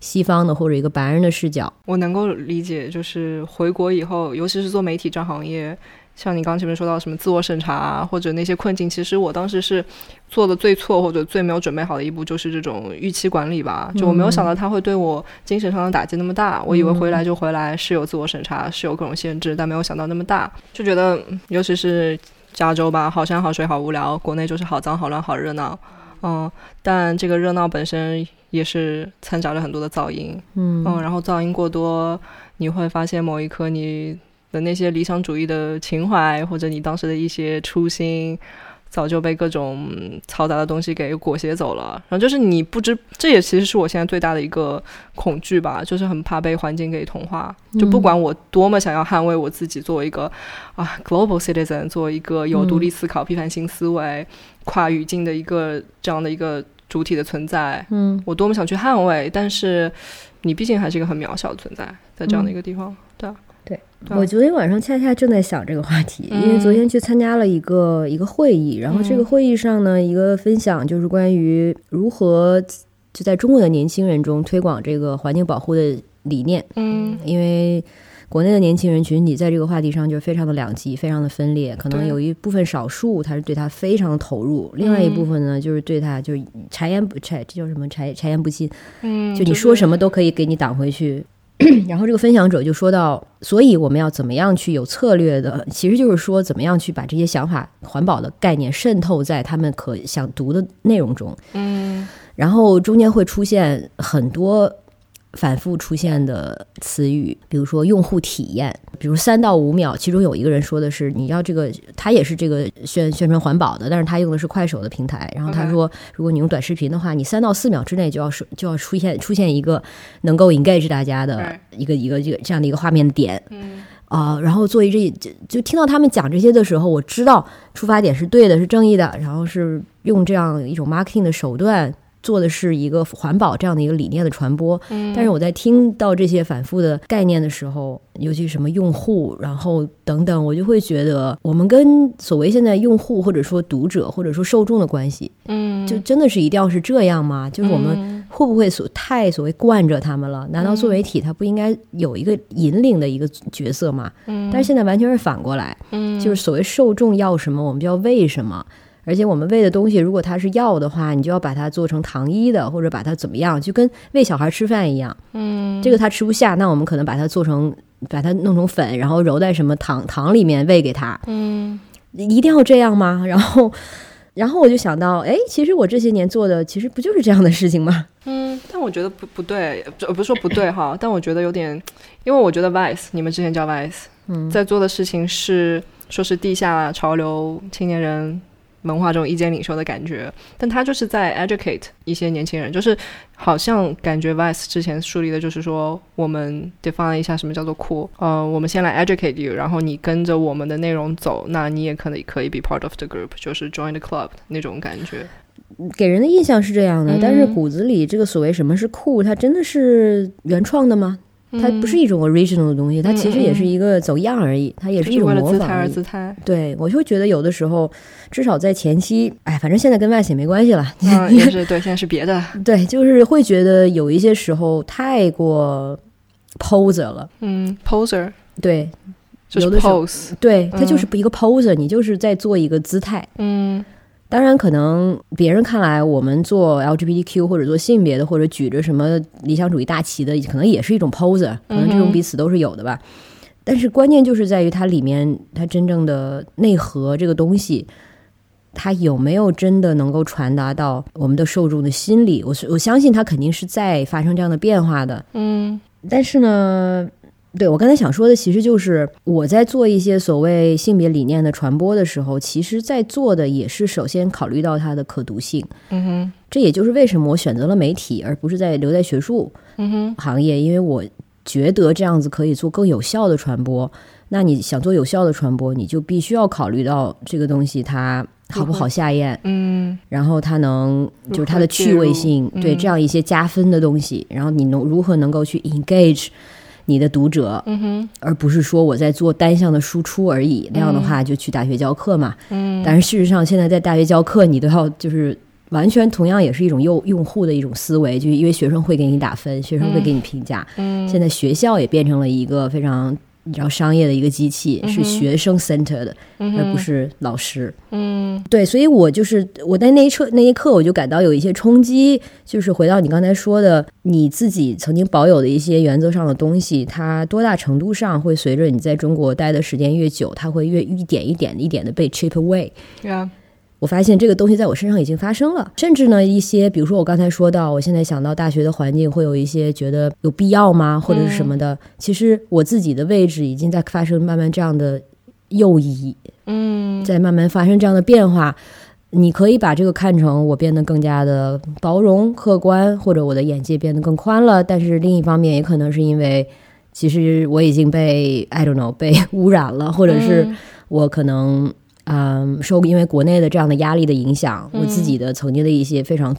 西方的或者一个白人的视角。我能够理解，就是回国以后，尤其是做媒体这行业。像你刚前面说到什么自我审查啊，或者那些困境，其实我当时是做的最错或者最没有准备好的一步，就是这种预期管理吧。就我没有想到他会对我精神上的打击那么大。我以为回来就回来，是有自我审查，是有各种限制，但没有想到那么大。就觉得，尤其是加州吧，好山好水好无聊，国内就是好脏好乱好热闹。嗯，但这个热闹本身也是掺杂着很多的噪音。嗯嗯，然后噪音过多，你会发现某一刻你。的那些理想主义的情怀，或者你当时的一些初心，早就被各种嘈杂的东西给裹挟走了。然后就是你不知，这也其实是我现在最大的一个恐惧吧，就是很怕被环境给同化。就不管我多么想要捍卫我自己，作为一个啊 global citizen，作为一个有独立思考、批判性思维、跨语境的一个这样的一个主体的存在，嗯，我多么想去捍卫，但是你毕竟还是一个很渺小的存在，在这样的一个地方。我昨天晚上恰恰正在想这个话题，因为昨天去参加了一个一个会议，然后这个会议上呢，一个分享就是关于如何就在中国的年轻人中推广这个环境保护的理念。嗯，因为国内的年轻人群体在这个话题上就非常的两极，非常的分裂，可能有一部分少数他是对他非常的投入，另外一部分呢就是对他就是柴言不柴，这叫什么柴柴言不进，嗯，就你说什么都可以给你挡回去。<clears throat> 然后这个分享者就说到，所以我们要怎么样去有策略的，其实就是说怎么样去把这些想法、环保的概念渗透在他们可想读的内容中。嗯，然后中间会出现很多。反复出现的词语，比如说用户体验，比如三到五秒。其中有一个人说的是，你要这个，他也是这个宣宣传环保的，但是他用的是快手的平台。然后他说，如果你用短视频的话，你三到四秒之内就要是就要出现出现一个能够 engage 大家的一个一个这个这样的一个画面点。嗯啊，然后作为这就就听到他们讲这些的时候，我知道出发点是对的，是正义的，然后是用这样一种 marketing 的手段。做的是一个环保这样的一个理念的传播，但是我在听到这些反复的概念的时候，尤其什么用户，然后等等，我就会觉得我们跟所谓现在用户或者说读者或者说受众的关系，嗯，就真的是一定要是这样吗？就是我们会不会所太所谓惯着他们了？难道做媒体他不应该有一个引领的一个角色吗？嗯，但是现在完全是反过来，嗯，就是所谓受众要什么，我们就要为什么。而且我们喂的东西，如果它是药的话，你就要把它做成糖衣的，或者把它怎么样，就跟喂小孩吃饭一样。嗯，这个他吃不下，那我们可能把它做成，把它弄成粉，然后揉在什么糖糖里面喂给他。嗯，一定要这样吗？然后，<laughs> 然后我就想到，哎，其实我这些年做的，其实不就是这样的事情吗？嗯，但我觉得不不对，不不是说不对哈，但我觉得有点，因为我觉得 Vice，你们之前叫 Vice，嗯，在做的事情是说是地下潮流青年人。文化这种意见领袖的感觉，但他就是在 educate 一些年轻人，就是好像感觉 Vice 之前树立的就是说，我们 define 一下什么叫做酷，呃，我们先来 educate you，然后你跟着我们的内容走，那你也可能可以 be part of the group，就是 join the club 那种感觉。给人的印象是这样的，但是骨子里这个所谓什么是酷，它真的是原创的吗？它不是一种 original 的东西，它其实也是一个走样而已，它也是一种模仿而已。姿态，对我就觉得有的时候，至少在前期，哎，反正现在跟外显没关系了。嗯，<laughs> 也是对，现在是别的。对，就是会觉得有一些时候太过 poser 了。嗯，poser。对，就是 pose。对，它就是一个 poser，你就是在做一个姿态。嗯。当然，可能别人看来，我们做 LGBTQ 或者做性别的，或者举着什么理想主义大旗的，可能也是一种 poser，可能这种彼此都是有的吧。但是关键就是在于它里面，它真正的内核这个东西，它有没有真的能够传达到我们的受众的心理？我是我相信它肯定是在发生这样的变化的。嗯，但是呢。对我刚才想说的，其实就是我在做一些所谓性别理念的传播的时候，其实在做的也是首先考虑到它的可读性。嗯哼，这也就是为什么我选择了媒体，而不是在留在学术行业，因为我觉得这样子可以做更有效的传播。那你想做有效的传播，你就必须要考虑到这个东西它好不好下咽，嗯，然后它能就是它的趣味性，对这样一些加分的东西，然后你能如何能够去 engage。你的读者，嗯哼，而不是说我在做单向的输出而已。那样的话，就去大学教课嘛。嗯，但是事实上，现在在大学教课，你都要就是完全同样也是一种用用户的一种思维，就因为学生会给你打分，学生会给你评价。嗯，现在学校也变成了一个非常。你知道商业的一个机器是学生 center 的，而不是老师。嗯，对，所以我就是我在那一刻那一刻，我就感到有一些冲击。就是回到你刚才说的，你自己曾经保有的一些原则上的东西，它多大程度上会随着你在中国待的时间越久，它会越一点一点一点的被 chip away。我发现这个东西在我身上已经发生了，甚至呢，一些比如说我刚才说到，我现在想到大学的环境会有一些觉得有必要吗，或者是什么的。其实我自己的位置已经在发生慢慢这样的右移，嗯，在慢慢发生这样的变化。你可以把这个看成我变得更加的包容、客观，或者我的眼界变得更宽了。但是另一方面，也可能是因为其实我已经被 I don't know 被污染了，或者是我可能嗯受因为国内的这样的压力的影响，我自己的曾经的一些非常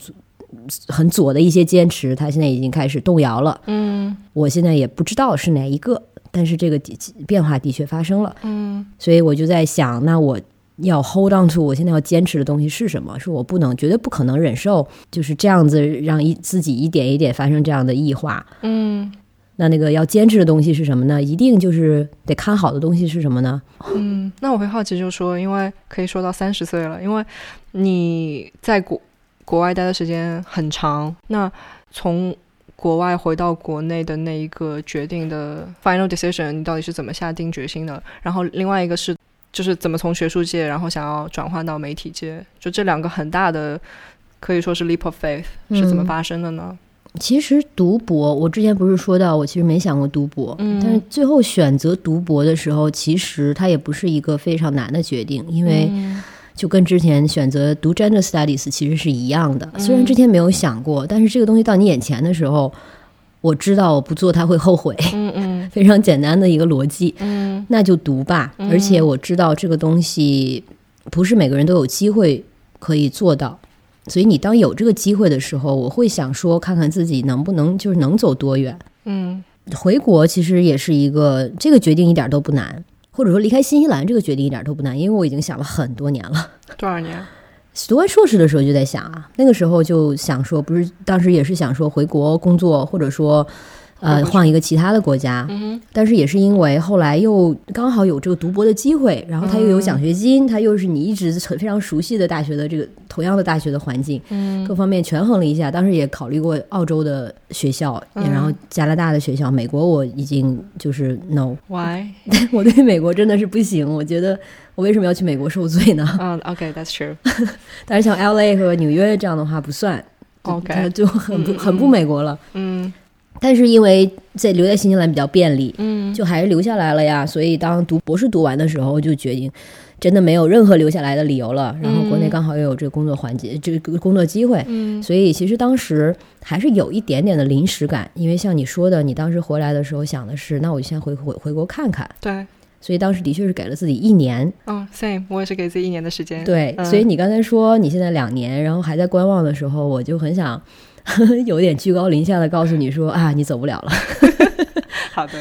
很左的一些坚持，它现在已经开始动摇了。嗯，我现在也不知道是哪一个，但是这个变化的确发生了。嗯，所以我就在想，那我。要 hold on to 我现在要坚持的东西是什么？是我不能、绝对不可能忍受，就是这样子让一自己一点一点发生这样的异化。嗯，那那个要坚持的东西是什么呢？一定就是得看好的东西是什么呢？嗯，那我会好奇，就是说，因为可以说到三十岁了，因为你在国国外待的时间很长，那从国外回到国内的那一个决定的 final decision，你到底是怎么下定决心的？然后另外一个是。就是怎么从学术界，然后想要转换到媒体界，就这两个很大的，可以说是 leap of faith 是怎么发生的呢？其实读博，我之前不是说到，我其实没想过读博，嗯，但是最后选择读博的时候，其实它也不是一个非常难的决定，因为就跟之前选择读 gender studies 其实是一样的。虽然之前没有想过，但是这个东西到你眼前的时候。我知道我不做他会后悔，嗯嗯，<laughs> 非常简单的一个逻辑，嗯，那就读吧。而且我知道这个东西不是每个人都有机会可以做到，所以你当有这个机会的时候，我会想说，看看自己能不能就是能走多远。嗯，回国其实也是一个这个决定一点都不难，或者说离开新西兰这个决定一点都不难，因为我已经想了很多年了。多少年？<laughs> 读完硕士的时候就在想啊，那个时候就想说，不是当时也是想说回国工作，或者说。呃，换一个其他的国家，但是也是因为后来又刚好有这个读博的机会，然后他又有奖学金，他又是你一直非常熟悉的大学的这个同样的大学的环境，各方面权衡了一下，当时也考虑过澳洲的学校，然后加拿大的学校，美国我已经就是 no，why？<laughs> 我对美国真的是不行，我觉得我为什么要去美国受罪呢？<laughs> 嗯，OK，that's true。<laughs> 但是像 LA 和纽约这样的话不算，OK，就很不很不美国了，嗯。但是因为在留在新西兰比较便利，嗯，就还是留下来了呀。所以当读博士读完的时候，就决定真的没有任何留下来的理由了。然后国内刚好又有这个工作环节，这个工作机会，嗯，所以其实当时还是有一点点的临时感。因为像你说的，你当时回来的时候想的是，那我就先回回回国看看。对，所以当时的确是给了自己一年。嗯，same，我也是给自己一年的时间。对，所以你刚才说你现在两年，然后还在观望的时候，我就很想。<laughs> 有点居高临下的告诉你说啊，你走不了了。<laughs> 好的，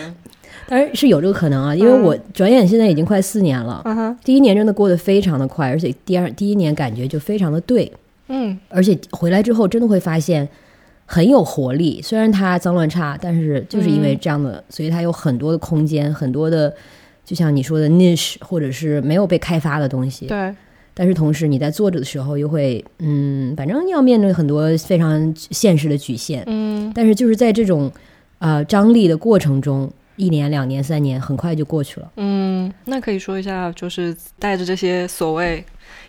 当然是有这个可能啊，因为我转眼现在已经快四年了。第一年真的过得非常的快，而且第二第一年感觉就非常的对。嗯，而且回来之后真的会发现很有活力。虽然它脏乱差，但是就是因为这样的，所以它有很多的空间，很多的，就像你说的 niche 或者是没有被开发的东西。对。但是同时，你在坐着的时候，又会嗯，反正要面对很多非常现实的局限。嗯，但是就是在这种呃张力的过程中，一年、两年、三年，很快就过去了。嗯，那可以说一下，就是带着这些所谓。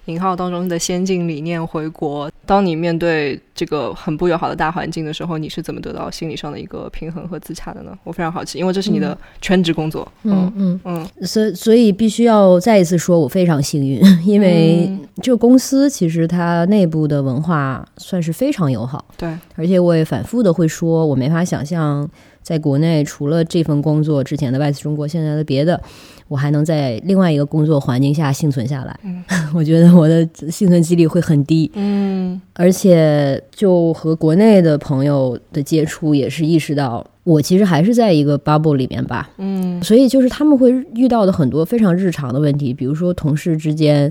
引号当中的先进理念回国，当你面对这个很不友好的大环境的时候，你是怎么得到心理上的一个平衡和自洽的呢？我非常好奇，因为这是你的全职工作。嗯嗯嗯，所所以必须要再一次说，我非常幸运，因为这个公司其实它内部的文化算是非常友好。对，而且我也反复的会说，我没法想象在国内除了这份工作之前的外资中国，现在的别的。我还能在另外一个工作环境下幸存下来，<laughs> 我觉得我的幸存几率会很低。嗯，而且就和国内的朋友的接触，也是意识到我其实还是在一个 bubble 里面吧。嗯，所以就是他们会遇到的很多非常日常的问题，比如说同事之间，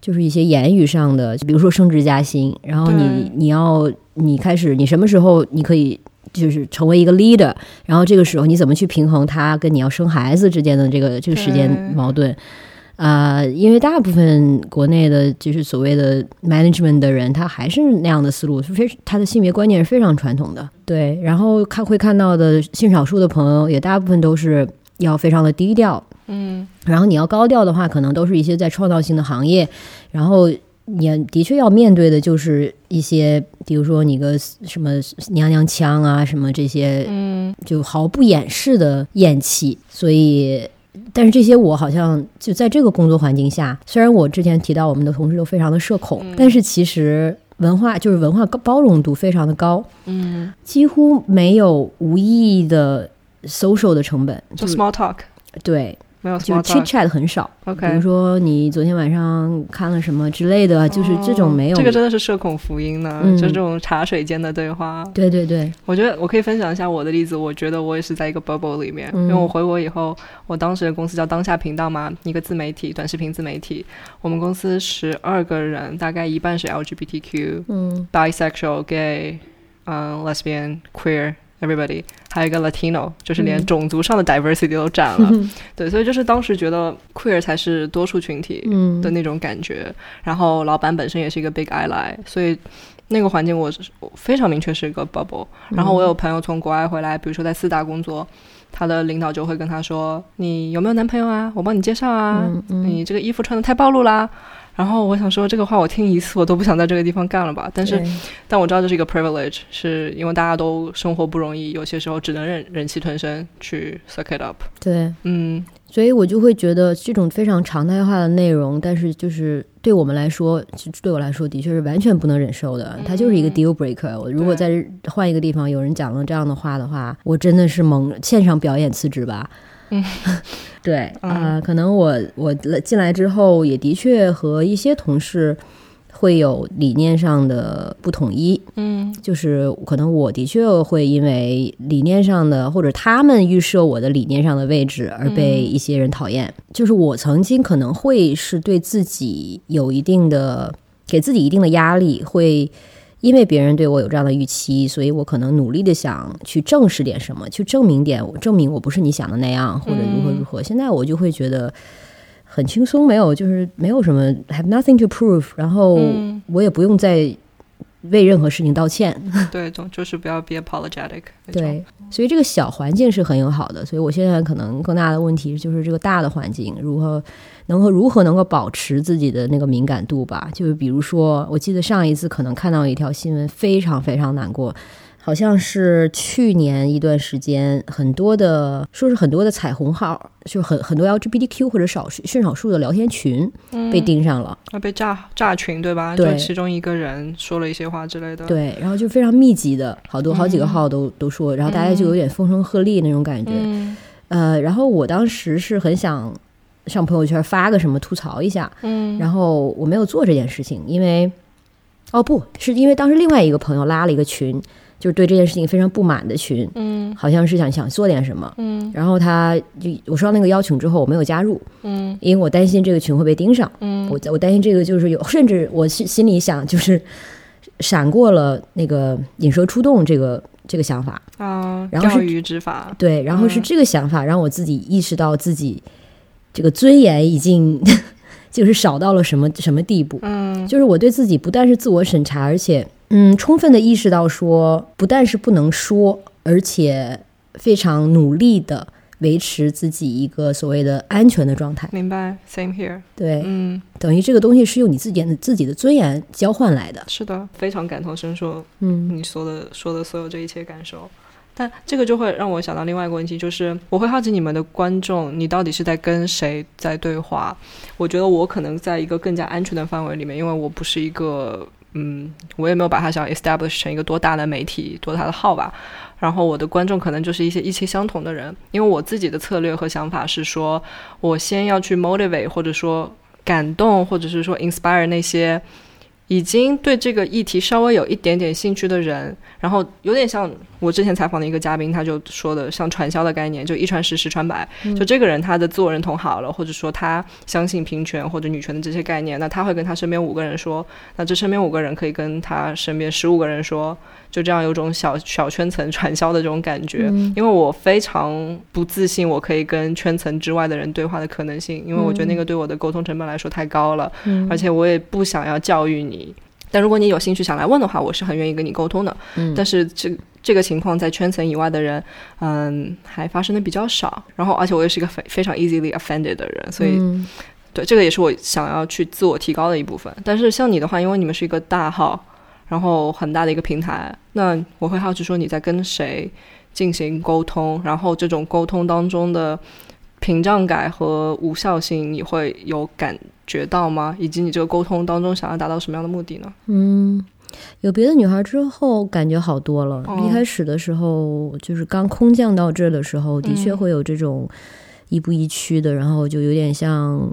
就是一些言语上的，比如说升职加薪，然后你你要你开始你什么时候你可以。就是成为一个 leader，然后这个时候你怎么去平衡他跟你要生孩子之间的这个这个时间矛盾？啊，因为大部分国内的就是所谓的 management 的人，他还是那样的思路，是非他的性别观念是非常传统的。对，然后看会看到的性少数的朋友，也大部分都是要非常的低调。嗯，然后你要高调的话，可能都是一些在创造性的行业，然后。你的确要面对的就是一些，比如说你个什么娘娘腔啊，什么这些，嗯，就毫不掩饰的厌弃。所以但是这些我好像就在这个工作环境下，虽然我之前提到我们的同事都非常的社恐，但是其实文化就是文化包容度非常的高，嗯，几乎没有无意义的 social 的成本，就 small talk，对。没有，就是 chit chat 很少。OK，比如说你昨天晚上看了什么之类的，就是这种没有。这个真的是社恐福音呢，就这种茶水间的对话。对对对，我觉得我可以分享一下我的例子。我觉得我也是在一个 bubble 里面，因为我回国以后，我当时的公司叫当下频道嘛，一个自媒体短视频自媒体。我们公司十二个人，大概一半是 LGBTQ，嗯，bisexual、gay，嗯，lesbian、queer。Everybody，还有一个 Latino，就是连种族上的 diversity 都占了。<laughs> 对，所以就是当时觉得 queer 才是多数群体的那种感觉。然后老板本身也是一个 big ally，所以那个环境我非常明确是一个 bubble。然后我有朋友从国外回来，比如说在四大工作，他的领导就会跟他说：“你有没有男朋友啊？我帮你介绍啊。你这个衣服穿的太暴露啦。”然后我想说这个话，我听一次我都不想在这个地方干了吧。但是，但我知道这是一个 privilege，是因为大家都生活不容易，有些时候只能忍忍气吞声去 suck it up。对，嗯，所以我就会觉得这种非常常态化的内容，但是就是对我们来说，对我来说的确是完全不能忍受的。它就是一个 deal breaker。我如果在换一个地方有人讲了这样的话的话，我真的是蒙线上表演辞职吧。<laughs> 嗯，对啊，可能我我进来之后也的确和一些同事会有理念上的不统一，嗯，就是可能我的确会因为理念上的或者他们预设我的理念上的位置而被一些人讨厌，就是我曾经可能会是对自己有一定的给自己一定的压力会。因为别人对我有这样的预期，所以我可能努力的想去证实点什么，去证明点，证明我不是你想的那样，或者如何如何。现在我就会觉得很轻松，没有就是没有什么，have nothing to prove，然后我也不用再为任何事情道歉。<laughs> 对，总就是不要 be apologetic。<laughs> 对，所以这个小环境是很友好的。所以我现在可能更大的问题就是这个大的环境如何。能够如何能够保持自己的那个敏感度吧？就是比如说，我记得上一次可能看到一条新闻，非常非常难过，好像是去年一段时间，很多的说是很多的彩虹号，就是很很多 LGBTQ 或者少数性少数的聊天群被盯上了，啊，被炸炸群对吧？对，其中一个人说了一些话之类的，对，然后就非常密集的，好多好几个号都都说，然后大家就有点风声鹤唳那种感觉，呃，然后我当时是很想。上朋友圈发个什么吐槽一下，嗯，然后我没有做这件事情，因为，哦不是因为当时另外一个朋友拉了一个群，就是对这件事情非常不满的群，嗯，好像是想想做点什么，嗯，然后他就我收到那个邀请之后，我没有加入，嗯，因为我担心这个群会被盯上，嗯，我我担心这个就是有，甚至我心心里想就是闪过了那个引蛇出洞这个这个想法。啊，然后钓鱼执法，对，然后是这个想法让我自己意识到自己。这个尊严已经 <laughs> 就是少到了什么什么地步？嗯，就是我对自己不但是自我审查，而且嗯，充分的意识到说，不但是不能说，而且非常努力的维持自己一个所谓的安全的状态。明白，same here。对，嗯，等于这个东西是用你自己的自己的尊严交换来的。是的，非常感同身受。嗯，你说的说的所有这一切感受。但这个就会让我想到另外一个问题，就是我会好奇你们的观众，你到底是在跟谁在对话？我觉得我可能在一个更加安全的范围里面，因为我不是一个，嗯，我也没有把它想 establish 成一个多大的媒体、多大的号吧。然后我的观众可能就是一些意气相同的人，因为我自己的策略和想法是说，我先要去 motivate，或者说感动，或者是说 inspire 那些已经对这个议题稍微有一点点兴趣的人，然后有点像。我之前采访的一个嘉宾，他就说的像传销的概念，就一传十，十传百。就这个人他的自我认同好了，或者说他相信平权或者女权的这些概念，那他会跟他身边五个人说，那这身边五个人可以跟他身边十五个人说，就这样有种小小圈层传销的这种感觉。因为我非常不自信，我可以跟圈层之外的人对话的可能性，因为我觉得那个对我的沟通成本来说太高了，而且我也不想要教育你。但如果你有兴趣想来问的话，我是很愿意跟你沟通的。嗯，但是这这个情况在圈层以外的人，嗯，还发生的比较少。然后，而且我也是一个非非常 easily offended 的人，所以，对这个也是我想要去自我提高的一部分。但是像你的话，因为你们是一个大号，然后很大的一个平台，那我会好奇说你在跟谁进行沟通，然后这种沟通当中的屏障感和无效性，你会有感觉到吗？以及你这个沟通当中想要达到什么样的目的呢？嗯，有别的女孩之后，感觉好多了。哦一开始的时候，就是刚空降到这儿的时候，的确嗯会有这种亦步亦趋的，然后就有点像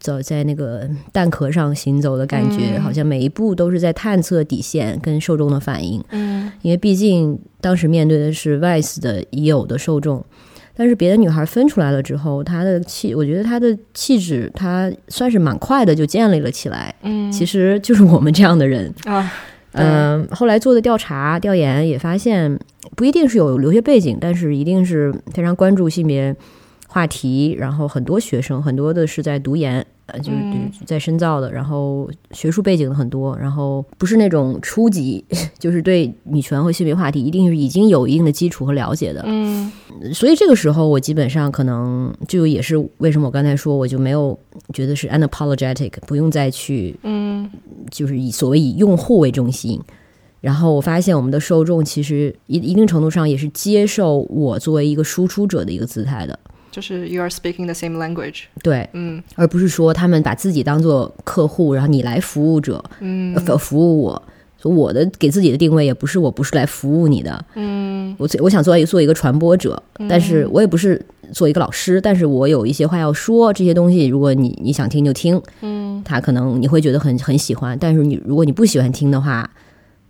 走在那个蛋壳上行走的感觉，嗯好像每一步都是在探测底线跟受众的反应。嗯因为毕竟当时面对的是 Vice 的已有的受众，但是别的女孩分出来了之后，她的气，我觉得她的气质，她算是蛮快的就建立了起来。嗯，其实就是我们这样的人。啊，对嗯、后来做的调查调研也发现，不一定是有留学背景，但是一定是非常关注性别话题，然后很多学生，很多的是在读研。呃，就是在深造的，然后学术背景的很多，然后不是那种初级，<laughs> 就是对女权和性别话题一定是已经有一定的基础和了解的。嗯所以这个时候，我基本上可能就也是为什么我刚才说我就没有觉得是 unapologetic，不用再去嗯就是以所谓以用户为中心。然后我发现我们的受众其实一一定程度上也是接受我作为一个输出者的一个姿态的，就是 you are speaking the same language。对，嗯。而不是说他们把自己当做客户，然后你来服务者，嗯。呃服务我。所以我的给自己的定位也不是我不是来服务你的，嗯。我我想做一做一个传播者，但是我也不是做一个老师，但是我有一些话要说，这些东西如果你你想听就听，嗯。他可能你会觉得很很喜欢，但是你如果你不喜欢听的话，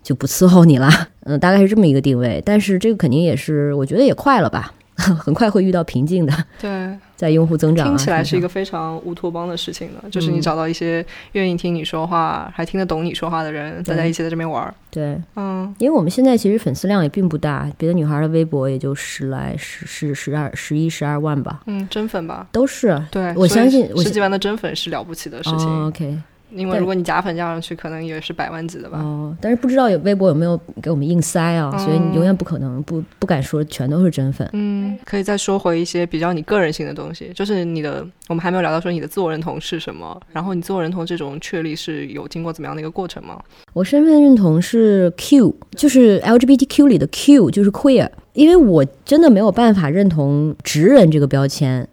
就不伺候你了，嗯，大概是这么一个定位，但是这个肯定也是我觉得也快了吧，<laughs> 很快会遇到瓶颈的，<laughs> 对，在用户增长、啊，听起来是一个个非常乌托邦的事情呢，就是你嗯找到一些愿意听你说话，还听得懂你说话的人，大家一起在这边玩儿。对，嗯因为我们现在其实粉丝量也并不大，别的女孩的微博也就十来十十十二十一十二万吧，嗯，真粉吧。都是。对，我相信我十几万的真粉是了不起的事情，哦，OK，因为如果你假粉加上去，可能也是百万级的吧。哦，但是不知道有微博有没有给我们硬塞啊，所以你永远不可能不不敢说全都是真粉。嗯，可以再说回一些比较你个人性的东西，就是你的，我们还没有聊到说你的自我认同是什么，然后你自我认同这种确立是有经过怎么样的一个过程吗？我身份认同是 Q，就是 LGBTQ 里的 Q，就是 queer。因为我真的没有办法认同直人这个标签，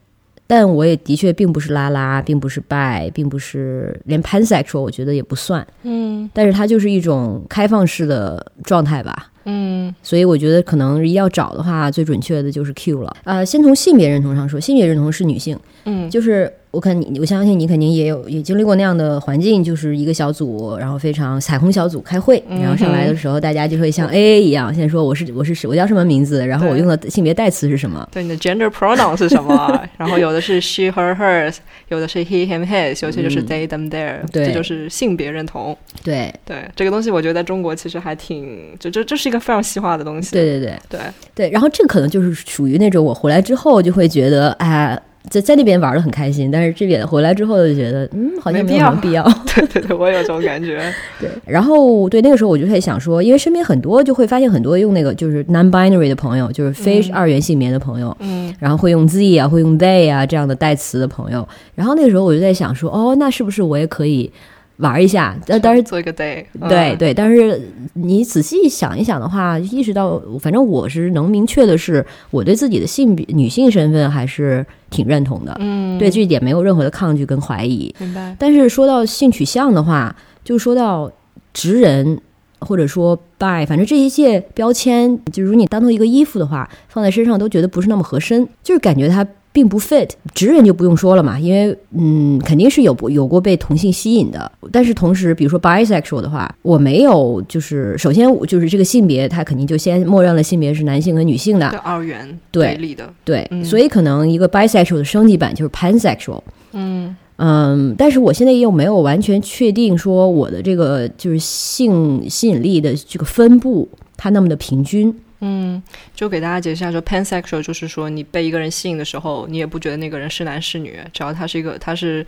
但我也的确并不是拉拉，并不是 bi，并不是连 pansexual，我觉得也不算。嗯但是它就是一种开放式的状态吧。嗯所以我觉得可能要找的话，最准确的就是 Q 了。呃，先从性别认同上说，性别认同是女性，嗯就是我看你，我相信你肯定也有也经历过那样的环境，就是一个小组，然后非常彩虹小组开会，然后上来的时候，大家就会像 A A 一样，先说我是我是谁，我叫什么名字，然后我用的性别代词是什么。对，你的 gender pronoun 是什么？<laughs> 然后有的是 she her hers，有的是 he him his，有些就是 they them their，、嗯对这就是性别认同。对对这个东西，我觉得在中国其实还挺，就这这是一个非常细化的东西。对对对对，对，然后这个可能就是属于那种我回来之后就会觉得，哎。在在那边玩的很开心，但是这边回来之后就觉得，嗯，好像没有什么必要。<laughs> 对对对，我有这种感觉。<laughs> 对，然后对那个时候我就会想说，因为身边很多就会发现很多用那个就是 non-binary 的朋友，就是非嗯二元性别的朋友，嗯然后会用 z 啊，会用 they 啊这样的代词的朋友，然后那个时候我就在想说，哦，那是不是我也可以玩一下？但当然。做一个 day，、嗯、对对，但是你仔细想一想的话，意识到，反正我是能明确的是，我对自己的性别女性身份还是挺认同的，嗯，对这一点没有任何的抗拒跟怀疑。明白。但是说到性取向的话，就说到直人或者说 bi，反正这一切标签，就如你当做一个衣服的话，放在身上都觉得不是那么合身，就是感觉它并不 fit。直人就不用说了嘛，因为嗯，肯定是有有过被同性吸引的。但是同时，比如说 bisexual 的话，我没有，就是首先就是这个性别，它肯定就先默认了性别是男性和女性的，对二元对对立的，对，嗯所以可能一个 bisexual 的升级版就是 pansexual。嗯嗯，但是我现在又没有完全确定说我的这个就是性吸引力的这个分布，它那么的平均。嗯，就给大家解释一下，说 pansexual 就是说你被一个人吸引的时候，你也不觉得那个人是男是女，只要他是一个他是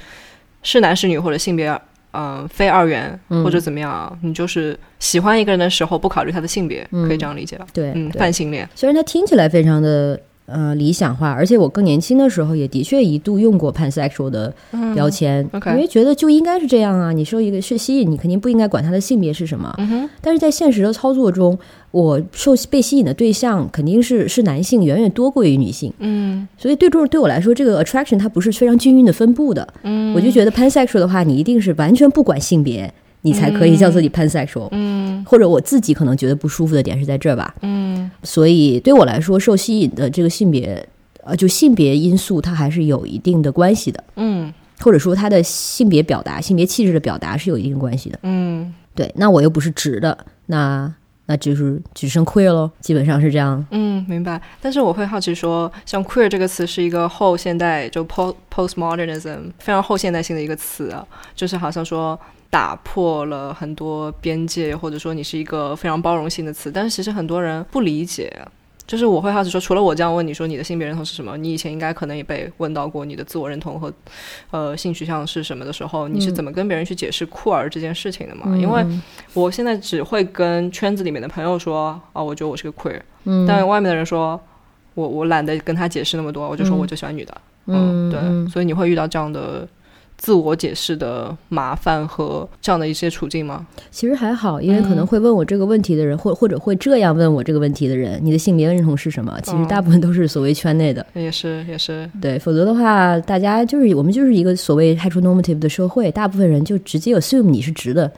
是男是女或者性别嗯、呃非二元嗯。或者怎么样，你就是喜欢一个人的时候不考虑他的性别，嗯可以这样理解吧？对，嗯，泛性恋，虽然它听起来非常的呃理想化，而且我更年轻的时候也的确一度用过 pansexual 的标签，因为觉得就应该是这样啊，你受一个是吸引，你肯定不应该管他的性别是什么。但是在现实的操作中，我受被吸引的对象肯定是是男性，远远多过于女性。嗯，所以对中对我来说，这个 attraction 它不是非常均匀的分布的。嗯，我就觉得 pansexual 的话，你一定是完全不管性别。你才可以叫自己 pansexual，嗯，或者我自己可能觉得不舒服的点是在这儿吧，嗯，所以对我来说，受吸引的这个性别，呃，就性别因素，它还是有一定的关系的，嗯，或者说他的性别表达、性别气质的表达是有一定关系的，嗯，对，那我又不是直的，那那就是只剩 queer 喽，基本上是这样，嗯，明白。但是我会好奇说，像 queer 这个词是一个后现代就 post postmodernism 非常后现代性的一个词，就是好像说。打破了很多边界，或者说你是一个非常包容性的词，但是其实很多人不理解。就是我会好奇说，除了我这样问你说你的性别认同是什么，你以前应该可能也被问到过你的自我认同和呃性取向是什么的时候，你是怎么跟别人去解释酷儿这件事情的嘛？因为我现在只会跟圈子里面的朋友说啊，我觉得我是个 queer，但外面的人说我我懒得跟他解释那么多，我就说我就喜欢女的，嗯，对，所以你会遇到这样的。自我解释的麻烦和这样的一些处境吗？其实还好，因为可能会问我这个问题的人，或或者会这样问我这个问题的人，你的性别认同是什么？其实大部分都是所谓圈内的，也是也是对。否则的话，大家就是我们就是一个所谓 heteronormative 的社会，大部分人就直接 assume 你是直的，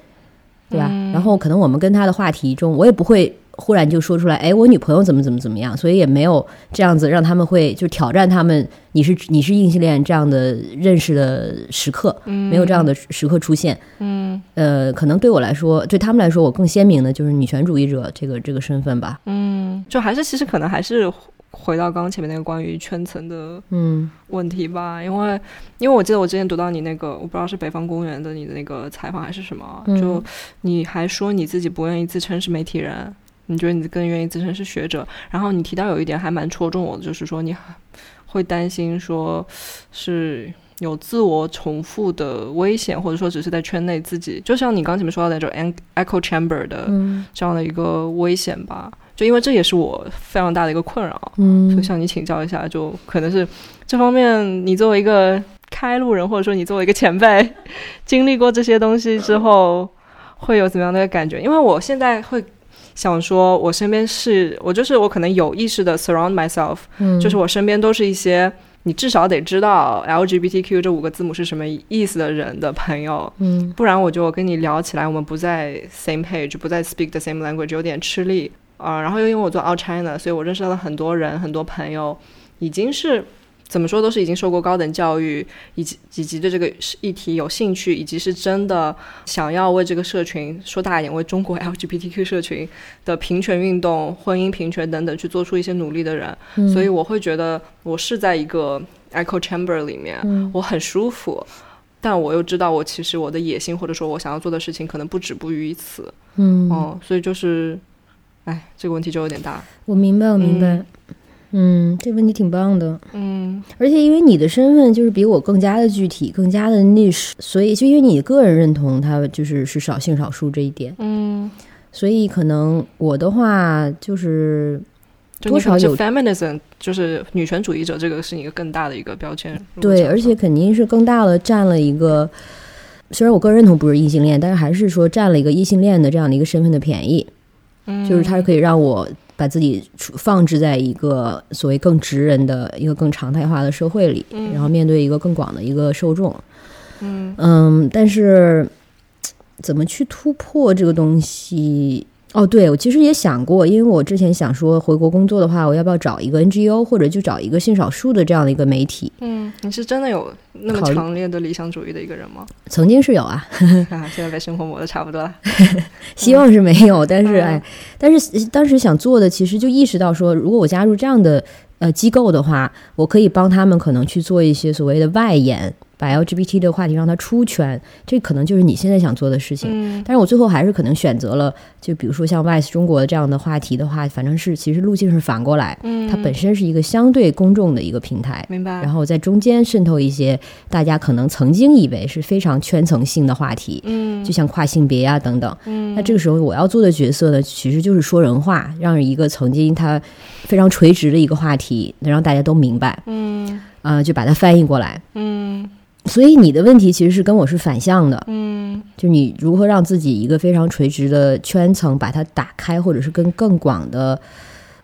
对吧？然后可能我们跟他的话题中，我也不会。忽然就说出来，哎，我女朋友怎么怎么怎么样，所以也没有这样子让他们会就挑战他们，你是你是异性恋这样的认识的时刻，没有这样的时刻出现。嗯，呃，可能对我来说，对他们来说，我更鲜明的就是女权主义者这个这个身份吧。嗯，就还是其实可能还是回到刚刚前面那个关于圈层的嗯问题吧，因为因为我记得我之前读到你那个，我不知道是北方公园的你的那个采访还是什么，就你还说你自己不愿意自称是媒体人。你觉得你更愿意自称是学者？然后你提到有一点还蛮戳中我的，就是说你会担心说是有自我重复的危险，或者说只是在圈内自己，就像你刚前面说到那种 echo chamber 的这样的一个危险吧。就因为这也是我非常大的一个困扰，嗯，所以向你请教一下，就可能是这方面，你作为一个开路人，或者说你作为一个前辈，<laughs> 经历过这些东西之后，会有怎么样的感觉？因为我现在会。想说，我身边是我就是我可能有意识的 surround myself，就是我身边都是一些你至少得知道 LGBTQ 这五个字母是什么意思的人的朋友，嗯，不然我就跟你聊起来，我们不在 same page，不再 speak the same language，有点吃力啊。然后又因为我做 out China，所以我认识到了很多人，很多朋友已经是。怎么说都是已经受过高等教育，以及以及对这个议题有兴趣，以及是真的想要为这个社群说大一点，为中国 LGBTQ 社群的平权运动、婚姻平权等等去做出一些努力的人。所以我会觉得我是在一个 echo chamber 里面，我很舒服，但我又知道我其实我的野心或者说我想要做的事情可能不止步于此。嗯，哦，所以就是，哎，这个问题就有点大。我明白，我明白。嗯，这问题挺棒的。嗯，而且因为你的身份就是比我更加的具体，更加的 niche，所以就因为你个人认同他就是是少性少数这一点。嗯，所以可能我的话就是多少有 feminism，就是女权主义者，这个是一个更大的一个标签。对，而且肯定是更大的占了一个，虽然我个人认同不是异性恋，但是还是说占了一个异性恋的这样的一个身份的便宜。嗯，就是它可以让我。把自己放置在一个所谓更直人的一个更常态化的社会里，然后面对一个更广的一个受众。嗯嗯，但是怎么去突破这个东西？哦，对，我其实也想过，因为我之前想说回国工作的话，我要不要找一个 NGO 或者就找一个性少数的这样的一个媒体？嗯，你是真的有那么强烈的理想主义的一个人吗？曾经是有啊，<laughs> 现在被生活磨的差不多了。<laughs> 希望是没有，但是哎，但是当时想做的，其实就意识到说，如果我加入这样的呃机构的话，我可以帮他们可能去做一些所谓的外延。把 LGBT 的话题让它出圈，这可能就是你现在想做的事情。嗯但是我最后还是可能选择了，就比如说像 Vice 中国这样的话题的话，反正是其实路径是反过来，嗯，它本身是一个相对公众的一个平台，明白，然后在中间渗透一些大家可能曾经以为是非常圈层性的话题，嗯就像跨性别呀、等等。嗯，那这个时候我要做的角色呢，其实就是说人话，让一个曾经它非常垂直的一个话题，能让大家都明白，嗯啊、就把它翻译过来。嗯所以你的问题其实是跟我是反向的，嗯。就你如何让自己一个非常垂直的圈层把它打开，或者是跟更广的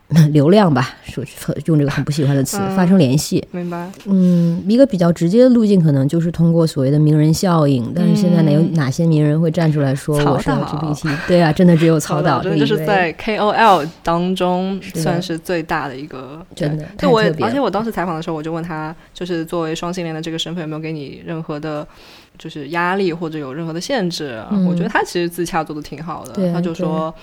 <laughs> 流量吧，说用这个很不喜欢的词嗯。发生联系。明白，嗯，一个比较直接的路径可能就是通过所谓的名人效应，但是现在呢，有嗯。哪些名人会站出来说曹我是导 LGBT？对啊，真的只有曹导真的就是这一位在 KOL 当中算是最大的一个，真的对。就我而且我当时采访的时候，我就问他，就是作为双性恋的这个身份有没有给你任何的。就是压力或者有任何的限制，嗯。我觉得他其实自洽做的挺好的。他就说，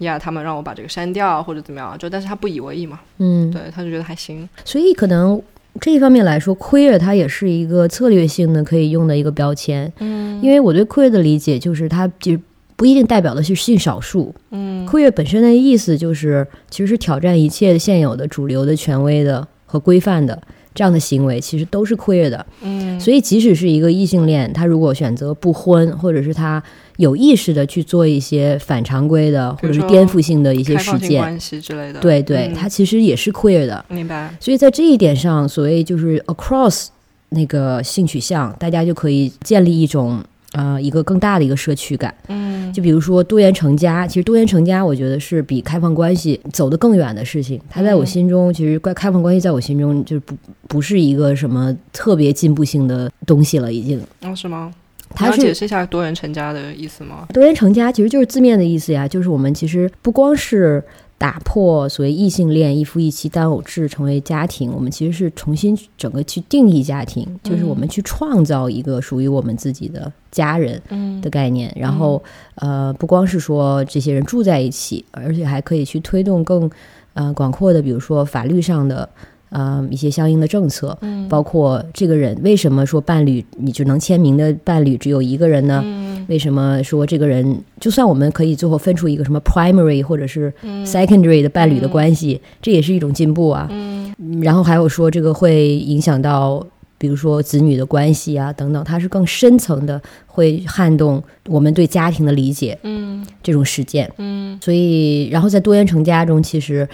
呀，他们让我把这个删掉或者怎么样，就但是他不以为意嘛，嗯，对，他就觉得还行。所以可能这一方面来说，queer 它也是一个策略性的可以用的一个标签，嗯。因为我对 queer 的理解就是它其实不一定代表的是性少数嗯，queer 本身的意思就是其实是挑战一切现有的主流的权威的和规范的。这样的行为其实都是 queer 的，嗯，所以即使是一个异性恋，他如果选择不婚，或者是他有意识的去做一些反常规的或者是颠覆性的一些开事件，关系之类的，对对，嗯他其实也是 queer 的。明白，所以在这一点上，所谓就是 across 那个性取向，大家就可以建立一种呃一个更大的一个社区感。嗯就比如说多元成家，其实多元成家，我觉得是比开放关系走得更远的事情。它在我嗯心中，其实关开放关系在我心中就是不不是一个什么特别进步性的东西了，已经。哦，是吗？它你要解释一下多元成家的意思吗？多元成家，其实就是字面的意思呀，就是我们其实不光是打破所谓异性恋一夫一妻单偶制成为家庭，我们其实是重新整个去定义家庭，就是我们去创造一个属于我们自己的家人嗯的概念。然后，呃，不光是说这些人住在一起，而且还可以去推动更呃广阔的，比如说法律上的。呃，一些相应的政策，嗯包括这个人为什么说伴侣你只能签名的伴侣只有一个人呢？嗯为什么说这个人，就算我们可以最后分出一个什么 primary 或者是嗯 secondary 的伴侣的关系，这也是一种进步啊。嗯嗯然后还有说这个会影响到，比如说子女的关系啊等等，它是更深层的，会撼动我们对家庭的理解嗯这种实践。嗯所以，然后在多元成家中，其实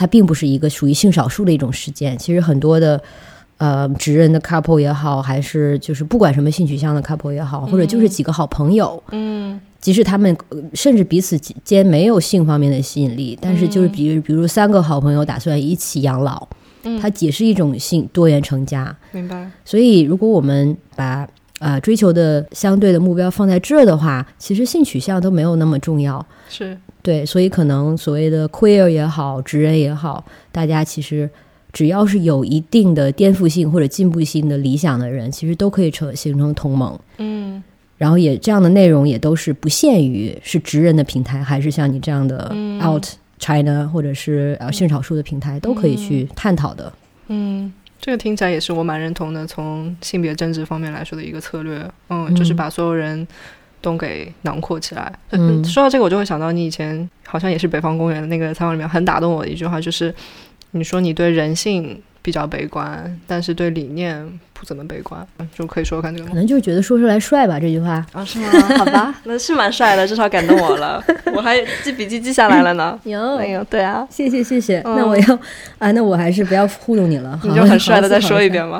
它并不是一个属于性少数的一种事件。其实很多的呃直人的 couple 也好，还是就是不管什么性取向的 couple 也好，或者就是几个好朋友，嗯。即使他们呃甚至彼此间没有性方面的吸引力，但是就是比如比如三个好朋友打算一起养老，嗯。它也是一种性多元成家。明白，所以，如果我们把呃追求的相对的目标放在这儿的话，其实性取向都没有那么重要。是对，所以可能所谓的 queer 也好，直人也好，大家其实只要是有一定的颠覆性或者进步性的理想的人，其实都可以成形成同盟。嗯然后也这样的内容也都是不限于是直人的平台，还是像你这样的嗯 out China 或者是呃性少数的平台，都可以去探讨的。嗯。这个听起来也是我蛮认同的，从性别政治方面来说的一个策略，嗯，就是嗯把所有人都给囊括起来。嗯说到这个，我就会想到你以前好像也是北方公园的那个采访里面很打动我的一句话，就是你说你对人性比较悲观，但是对理念不怎么悲观，就可以说说看这个？可能就是觉得说出来帅吧，这句话。啊，是吗？<laughs> 好吧，那是蛮帅的，至少感动我了，我还记笔记记下来了呢。有哎呦，对啊，谢谢谢谢。嗯那我要啊，那我还是不要糊弄你了。好你就很帅的再说一。遍吧。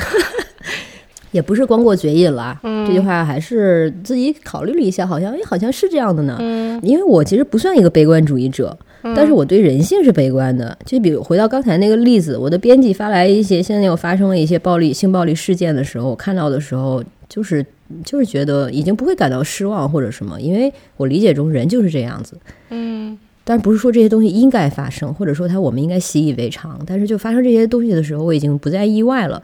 也不是光过嘴瘾了。嗯这句话还是自己考虑了一下，好像哎，好像是这样的呢。嗯，因为我其实不算一个悲观主义者，但是我对人性是悲观的。就比如回到刚才那个例子，我的编辑发来一些现在又发生了一些暴力、性暴力事件的时候，我看到的时候，就是就是觉得已经不会感到失望或者什么，因为我理解中人就是这样子。嗯但不是说这些东西应该发生，或者说它我们应该习以为常。但是就发生这些东西的时候，我已经不再意外了。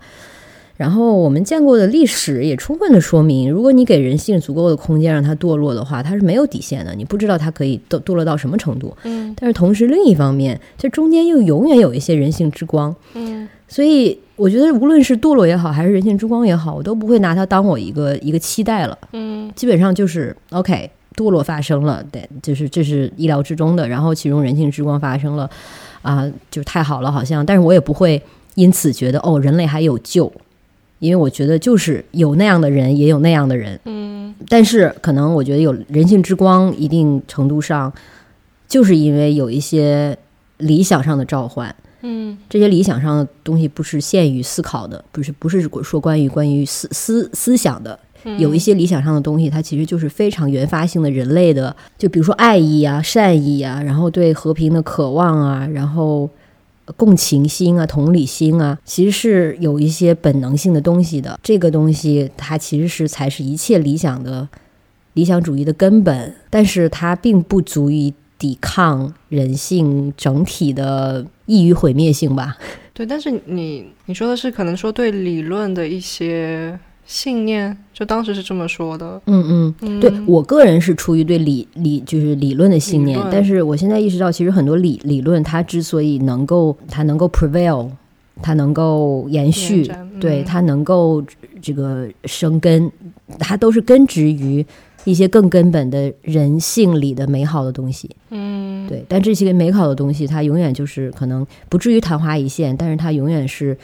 然后我们见过的历史也充分的说明，如果你给人性足够的空间让它堕落的话，它是没有底线的，你不知道它可以堕堕落到什么程度。嗯但是同时另一方面，这中间又永远有一些人性之光。嗯所以我觉得无论是堕落也好，还是人性之光也好，我都不会拿它当我一个一个期待了。嗯，基本上就是 OK，堕落发生了，对，就是这是意料之中的。然后其中人性之光发生了，啊，就太好了，好像。但是我也不会因此觉得哦，人类还有救，因为我觉得就是有那样的人，也有那样的人。嗯，但是可能我觉得有人性之光，一定程度上，就是因为有一些理想上的召唤。嗯，这些理想上的东西不是限于思考的，不是不是说关于关于思思思想的，有一些理想上的东西，它其实就是非常原发性的人类的，就比如说爱意啊、善意啊，然后对和平的渴望啊，然后共情心啊、同理心啊，其实是有一些本能性的东西的。这个东西它其实是才是一切理想的理想主义的根本，但是它并不足以抵抗人性整体的。易于毁灭性吧？对，但是你你说的是可能说对理论的一些信念，就当时是这么说的。嗯嗯，对我个人是出于对理理就是理论的信念，但是我现在意识到，其实很多理理论它之所以能够它能够 prevail，它能够延续，对它能够这个生根，它都是根植于。一些更根本的人性里的美好的东西，嗯，对，但这些美好的东西，它永远就是可能不至于昙花一现，但是它永远是，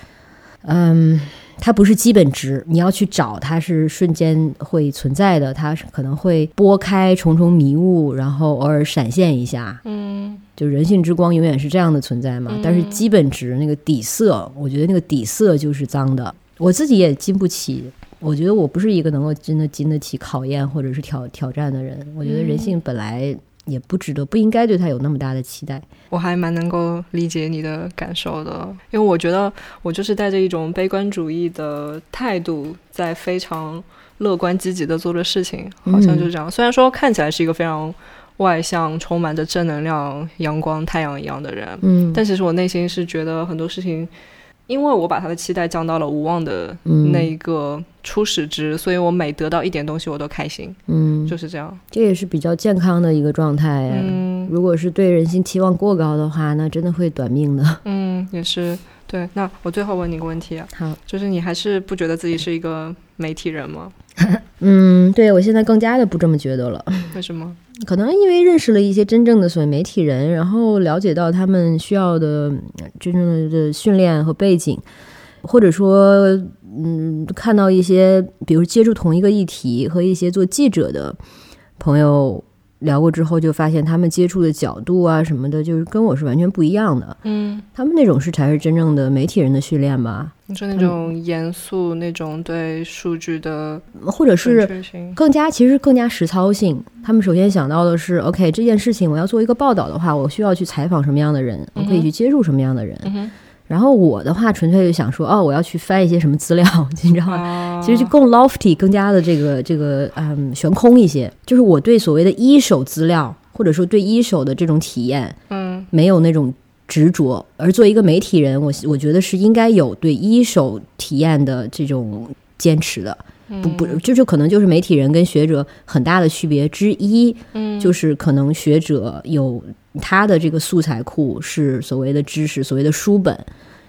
嗯，它不是基本值，你要去找它是瞬间会存在的，它是可能会拨开重重迷雾，然后偶尔闪现一下，嗯，就人性之光永远是这样的存在嘛。但是基本值那个底色，我觉得那个底色就是脏的，我自己也经不起。我觉得我不是一个能够真的经得起考验或者是挑挑战的人。我觉得人性本来也不值得，不应该对他有那么大的期待。我还蛮能够理解你的感受的，因为我觉得我就是带着一种悲观主义的态度，在非常乐观积极的做着事情，好像就是这样。虽然说看起来是一个非常外向、充满着正能量、阳光、太阳一样的人，嗯，但其实我内心是觉得很多事情。因为我把他的期待降到了无望的那一个初始值，所以我每得到一点东西我都开心，嗯，就是这样。这也是比较健康的一个状态。嗯，如果是对人性期望过高的话，那真的会短命的。<laughs> 嗯，也是。对，那我最后问你个问题，啊好，就是你还是不觉得自己是一个媒体人吗？<laughs> 嗯，对我现在更加的不这么觉得了。<laughs> 为什么？<laughs> 可能因为认识了一些真正的所谓媒体人，然后了解到他们需要的真正的训练和背景，或者说，嗯，看到一些，比如接触同一个议题和一些做记者的朋友。聊过之后，就发现他们接触的角度啊什么的，就是跟我是完全不一样的。嗯，他们那种是才是真正的媒体人的训练吧？你说那种严肃、那种对数据的，或者是更加其实更加实操性。他们首先想到的是，OK，这件事情我要做一个报道的话，我需要去采访什么样的人，我可以去接触什么样的人。然后我的话，纯粹就想说，哦，我要去翻一些什么资料，你知道吗？其实就更 lofty，更加的这个这个嗯悬空一些。就是我对所谓的一手资料，或者说对一手的这种体验，嗯，没有那种执着。而作为一个媒体人，我我觉得是应该有对一手体验的这种坚持的。不不，就是可能就是媒体人跟学者很大的区别之一，嗯，就是可能学者有他的这个素材库是所谓的知识，所谓的书本，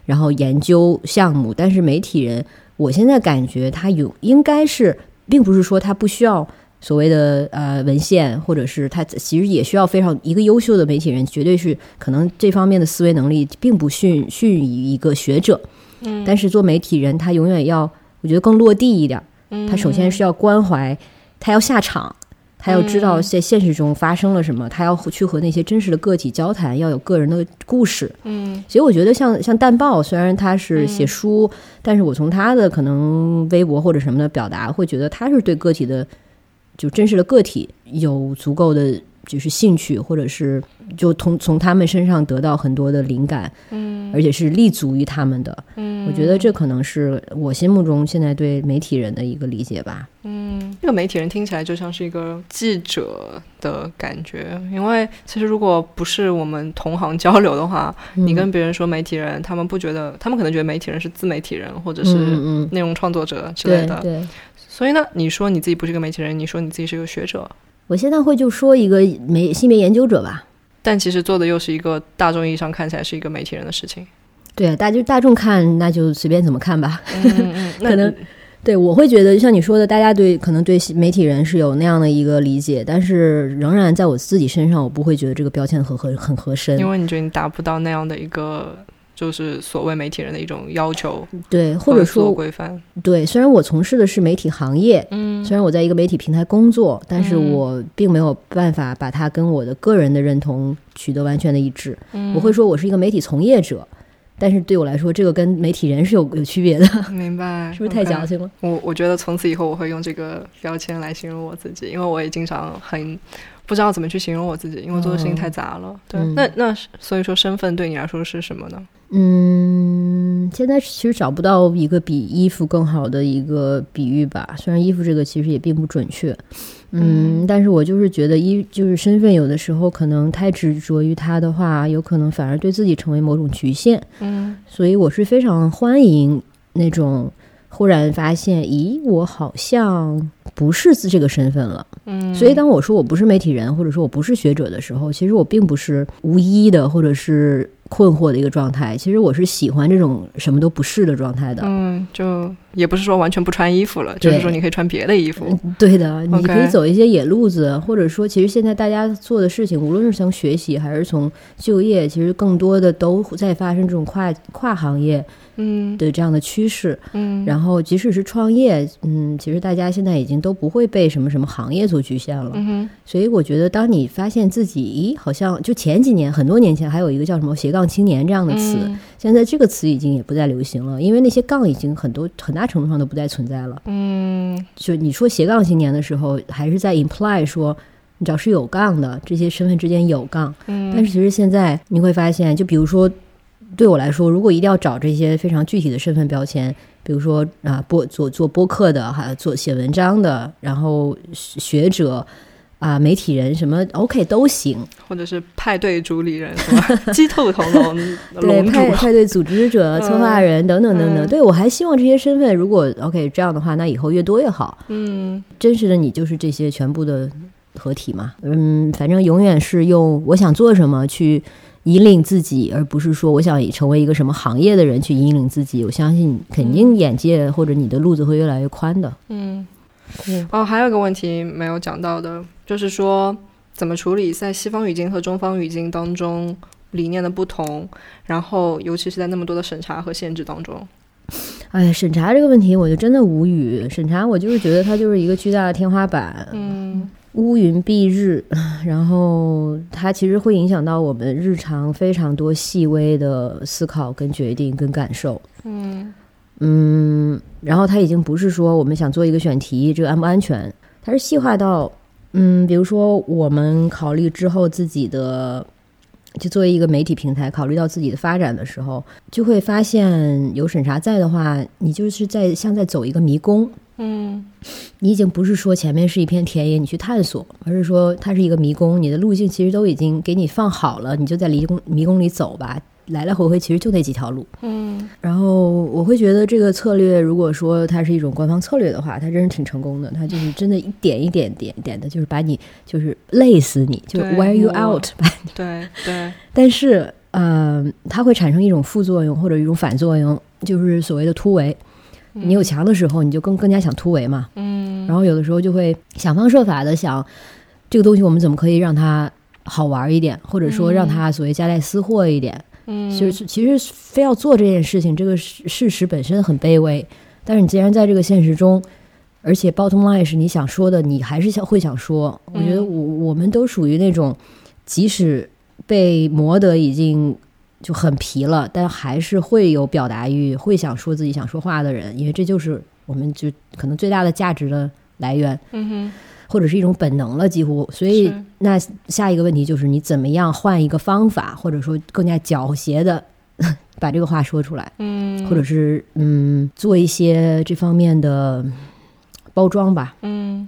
然后研究项目，但是媒体人，我现在感觉他有应该是，并不是说他不需要所谓的呃文献，或者是他其实也需要非常一个优秀的媒体人，绝对是可能这方面的思维能力并不逊逊于一个学者，嗯，但是做媒体人，他永远要我觉得更落地一点。他首先是要关怀，他要下场，他要知道在现实中发生了什么，他要去和那些真实的个体交谈，要有个人的故事。嗯，所以我觉得像像淡豹，虽然他是写书，但是我从他的可能微博或者什么的表达，会觉得他是对个体的，就真实的个体有足够的。就是兴趣，或者是就从从他们身上得到很多的灵感，嗯，而且是立足于他们的，嗯，我觉得这可能是我心目中现在对媒体人的一个理解吧，嗯，这个媒体人听起来就像是一个记者的感觉，因为其实如果不是我们同行交流的话，你跟别人说媒体人，他们不觉得，他们可能觉得媒体人是自媒体人或者是内容创作者之类的，对，所以呢，你说你自己不是个媒体人，你说你自己是个学者。我现在会就说一个媒性别研究者吧，但其实做的又是一个大众意义上看起来是一个媒体人的事情。对啊，大就大众看那就随便怎么看吧。嗯嗯，<laughs> 可能对我会觉得像你说的，大家对可能对媒体人是有那样的一个理解，但是仍然在我自己身上，我不会觉得这个标签很合很合身，因为你觉得你达不到那样的一个。就是所谓媒体人的一种要求，对，或者说规范，对。虽然我从事的是媒体行业，嗯，虽然我在一个媒体平台工作，但是我并没有办法把它跟我的个人的认同取得完全的一致。我会说我是一个媒体从业者，但是对我来说，这个跟媒体人是有有区别的。明白？是不是太矫情了？我我觉得从此以后我会用这个标签来形容我自己，因为我也经常很不知道怎么去形容我自己，因为做的事情太杂了。对，那那所以说身份对你来说是什么呢？嗯，现在其实找不到一个比衣服更好的一个比喻吧。虽然衣服这个其实也并不准确，嗯，但是我就是觉得衣就是身份，有的时候可能太执着于它的话，有可能反而对自己成为某种局限。嗯，所以我是非常欢迎那种忽然发现，咦，我好像不是这个身份了。嗯，所以当我说我不是媒体人，或者说我不是学者的时候，其实我并不是无依的，或者是。困惑的一个状态，其实我是喜欢这种什么都不是的状态的。嗯，就也不是说完全不穿衣服了，就是说你可以穿别的衣服。对的，你可以走一些野路子，或者说，其实现在大家做的事情，无论是从学习还是从就业，其实更多的都在发生这种跨跨行业。嗯。的这样的趋势，嗯，然后即使是创业，嗯，其实大家现在已经都不会被什么什么行业所局限了，嗯所以我觉得，当你发现自己，咦，好像就前几年很多年前还有一个叫什么斜杠青年这样的词，现在这个词已经也不再流行了，因为那些杠已经很多很大程度上都不再存在了，嗯，就你说斜杠青年的时候，还是在 imply 说，你只要是有杠的这些身份之间有杠，嗯，但是其实现在你会发现，就比如说。对我来说，如果一定要找这些非常具体的身份标签，比如说啊，播做做播客的，哈，做写文章的，然后学者啊，媒体人什么，OK 都行，或者是派对主理人是吧？<laughs> 鸡兔同笼，<laughs> 对派派对组织者、<laughs> 策划人等等等等。对我还希望这些身份，如果 OK 这样的话，那以后越多越好。嗯，真实的你就是这些全部的合体嘛。嗯，反正永远是用我想做什么去。引领自己，而不是说我想成为一个什么行业的人去引领自己。我相信肯定眼界或者你的路子会越来越宽的。嗯，哦，还有一个问题没有讲到的，就是说怎么处理在西方语境和中方语境当中理念的不同，然后尤其是在那么多的审查和限制当中。哎，审查这个问题我就真的无语。审查我就是觉得它就是一个巨大的天花板。嗯。乌云蔽日，<laughs> 然后它其实会影响到我们日常非常多细微的思考、跟决定、跟感受。嗯嗯，然后它已经不是说我们想做一个选题，这个安不安全？它是细化到，嗯，比如说我们考虑之后自己的，就作为一个媒体平台，考虑到自己的发展的时候，就会发现有审查在的话，你就是在像在走一个迷宫。嗯，你已经不是说前面是一片田野，你去探索，而是说它是一个迷宫，你的路径其实都已经给你放好了，你就在迷宫迷宫里走吧，来来回回其实就那几条路。嗯，然后我会觉得这个策略，如果说它是一种官方策略的话，它真是挺成功的，它就是真的一点一点点点的，就是把你就是累死你，就 wear you out 吧。对对。<laughs> 但是，呃，它会产生一种副作用或者一种反作用，就是所谓的突围。你有墙的时候，你就更更加想突围嘛。嗯，然后有的时候就会想方设法的想，这个东西我们怎么可以让它好玩一点，或者说让它所谓夹带私货一点。嗯，其实其实非要做这件事情，这个事事实本身很卑微。但是你既然在这个现实中，而且 bottom line 是你想说的，你还是想会想说。我觉得我我们都属于那种，即使被磨得已经。就很皮了，但还是会有表达欲，会想说自己想说话的人，因为这就是我们就可能最大的价值的来源，嗯哼，或者是一种本能了，几乎。所以，那下一个问题就是你怎么样换一个方法，或者说更加狡黠的 <laughs> 把这个话说出来，嗯，或者是嗯做一些这方面的包装吧，嗯。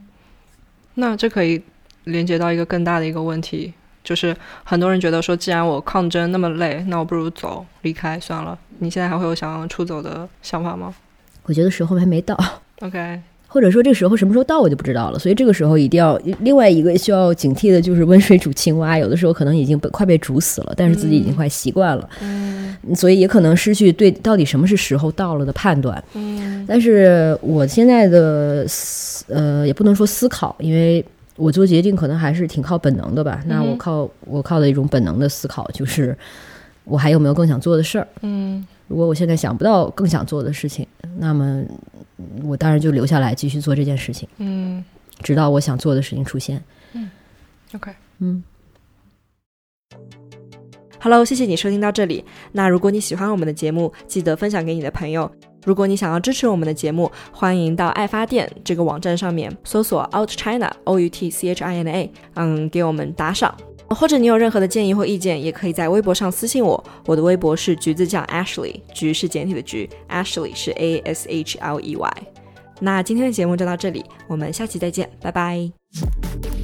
那这可以连接到一个更大的一个问题。就是很多人觉得说，既然我抗争那么累，那我不如走离开算了。你现在还会有想要出走的想法吗？我觉得时候还没到。OK，或者说这个时候什么时候到我就不知道了。所以这个时候一定要另外一个需要警惕的就是温水煮青蛙，有的时候可能已经被快被煮死了，但是自己已经快习惯了。嗯。所以也可能失去对到底什么是时候到了的判断。嗯，但是我现在的思呃，也不能说思考，因为我做决定可能还是挺靠本能的吧。那我靠我靠的一种本能的思考，就是我还有没有更想做的事儿。嗯如果我现在想不到更想做的事情，那么我当然就留下来继续做这件事情，嗯直到我想做的事情出现。嗯，OK。嗯。Hello，谢谢你收听到这里。那如果你喜欢我们的节目，记得分享给你的朋友。如果你想要支持我们的节目，欢迎到爱发电这个网站上面搜索 Out China O U T C H I N A，嗯，给我们打赏。或者你有任何的建议或意见，也可以在微博上私信我。我的微博是橘子酱 Ashley，橘是简体的橘，Ashley 是 A S H L E Y。那今天的节目就到这里，我们下期再见，拜拜。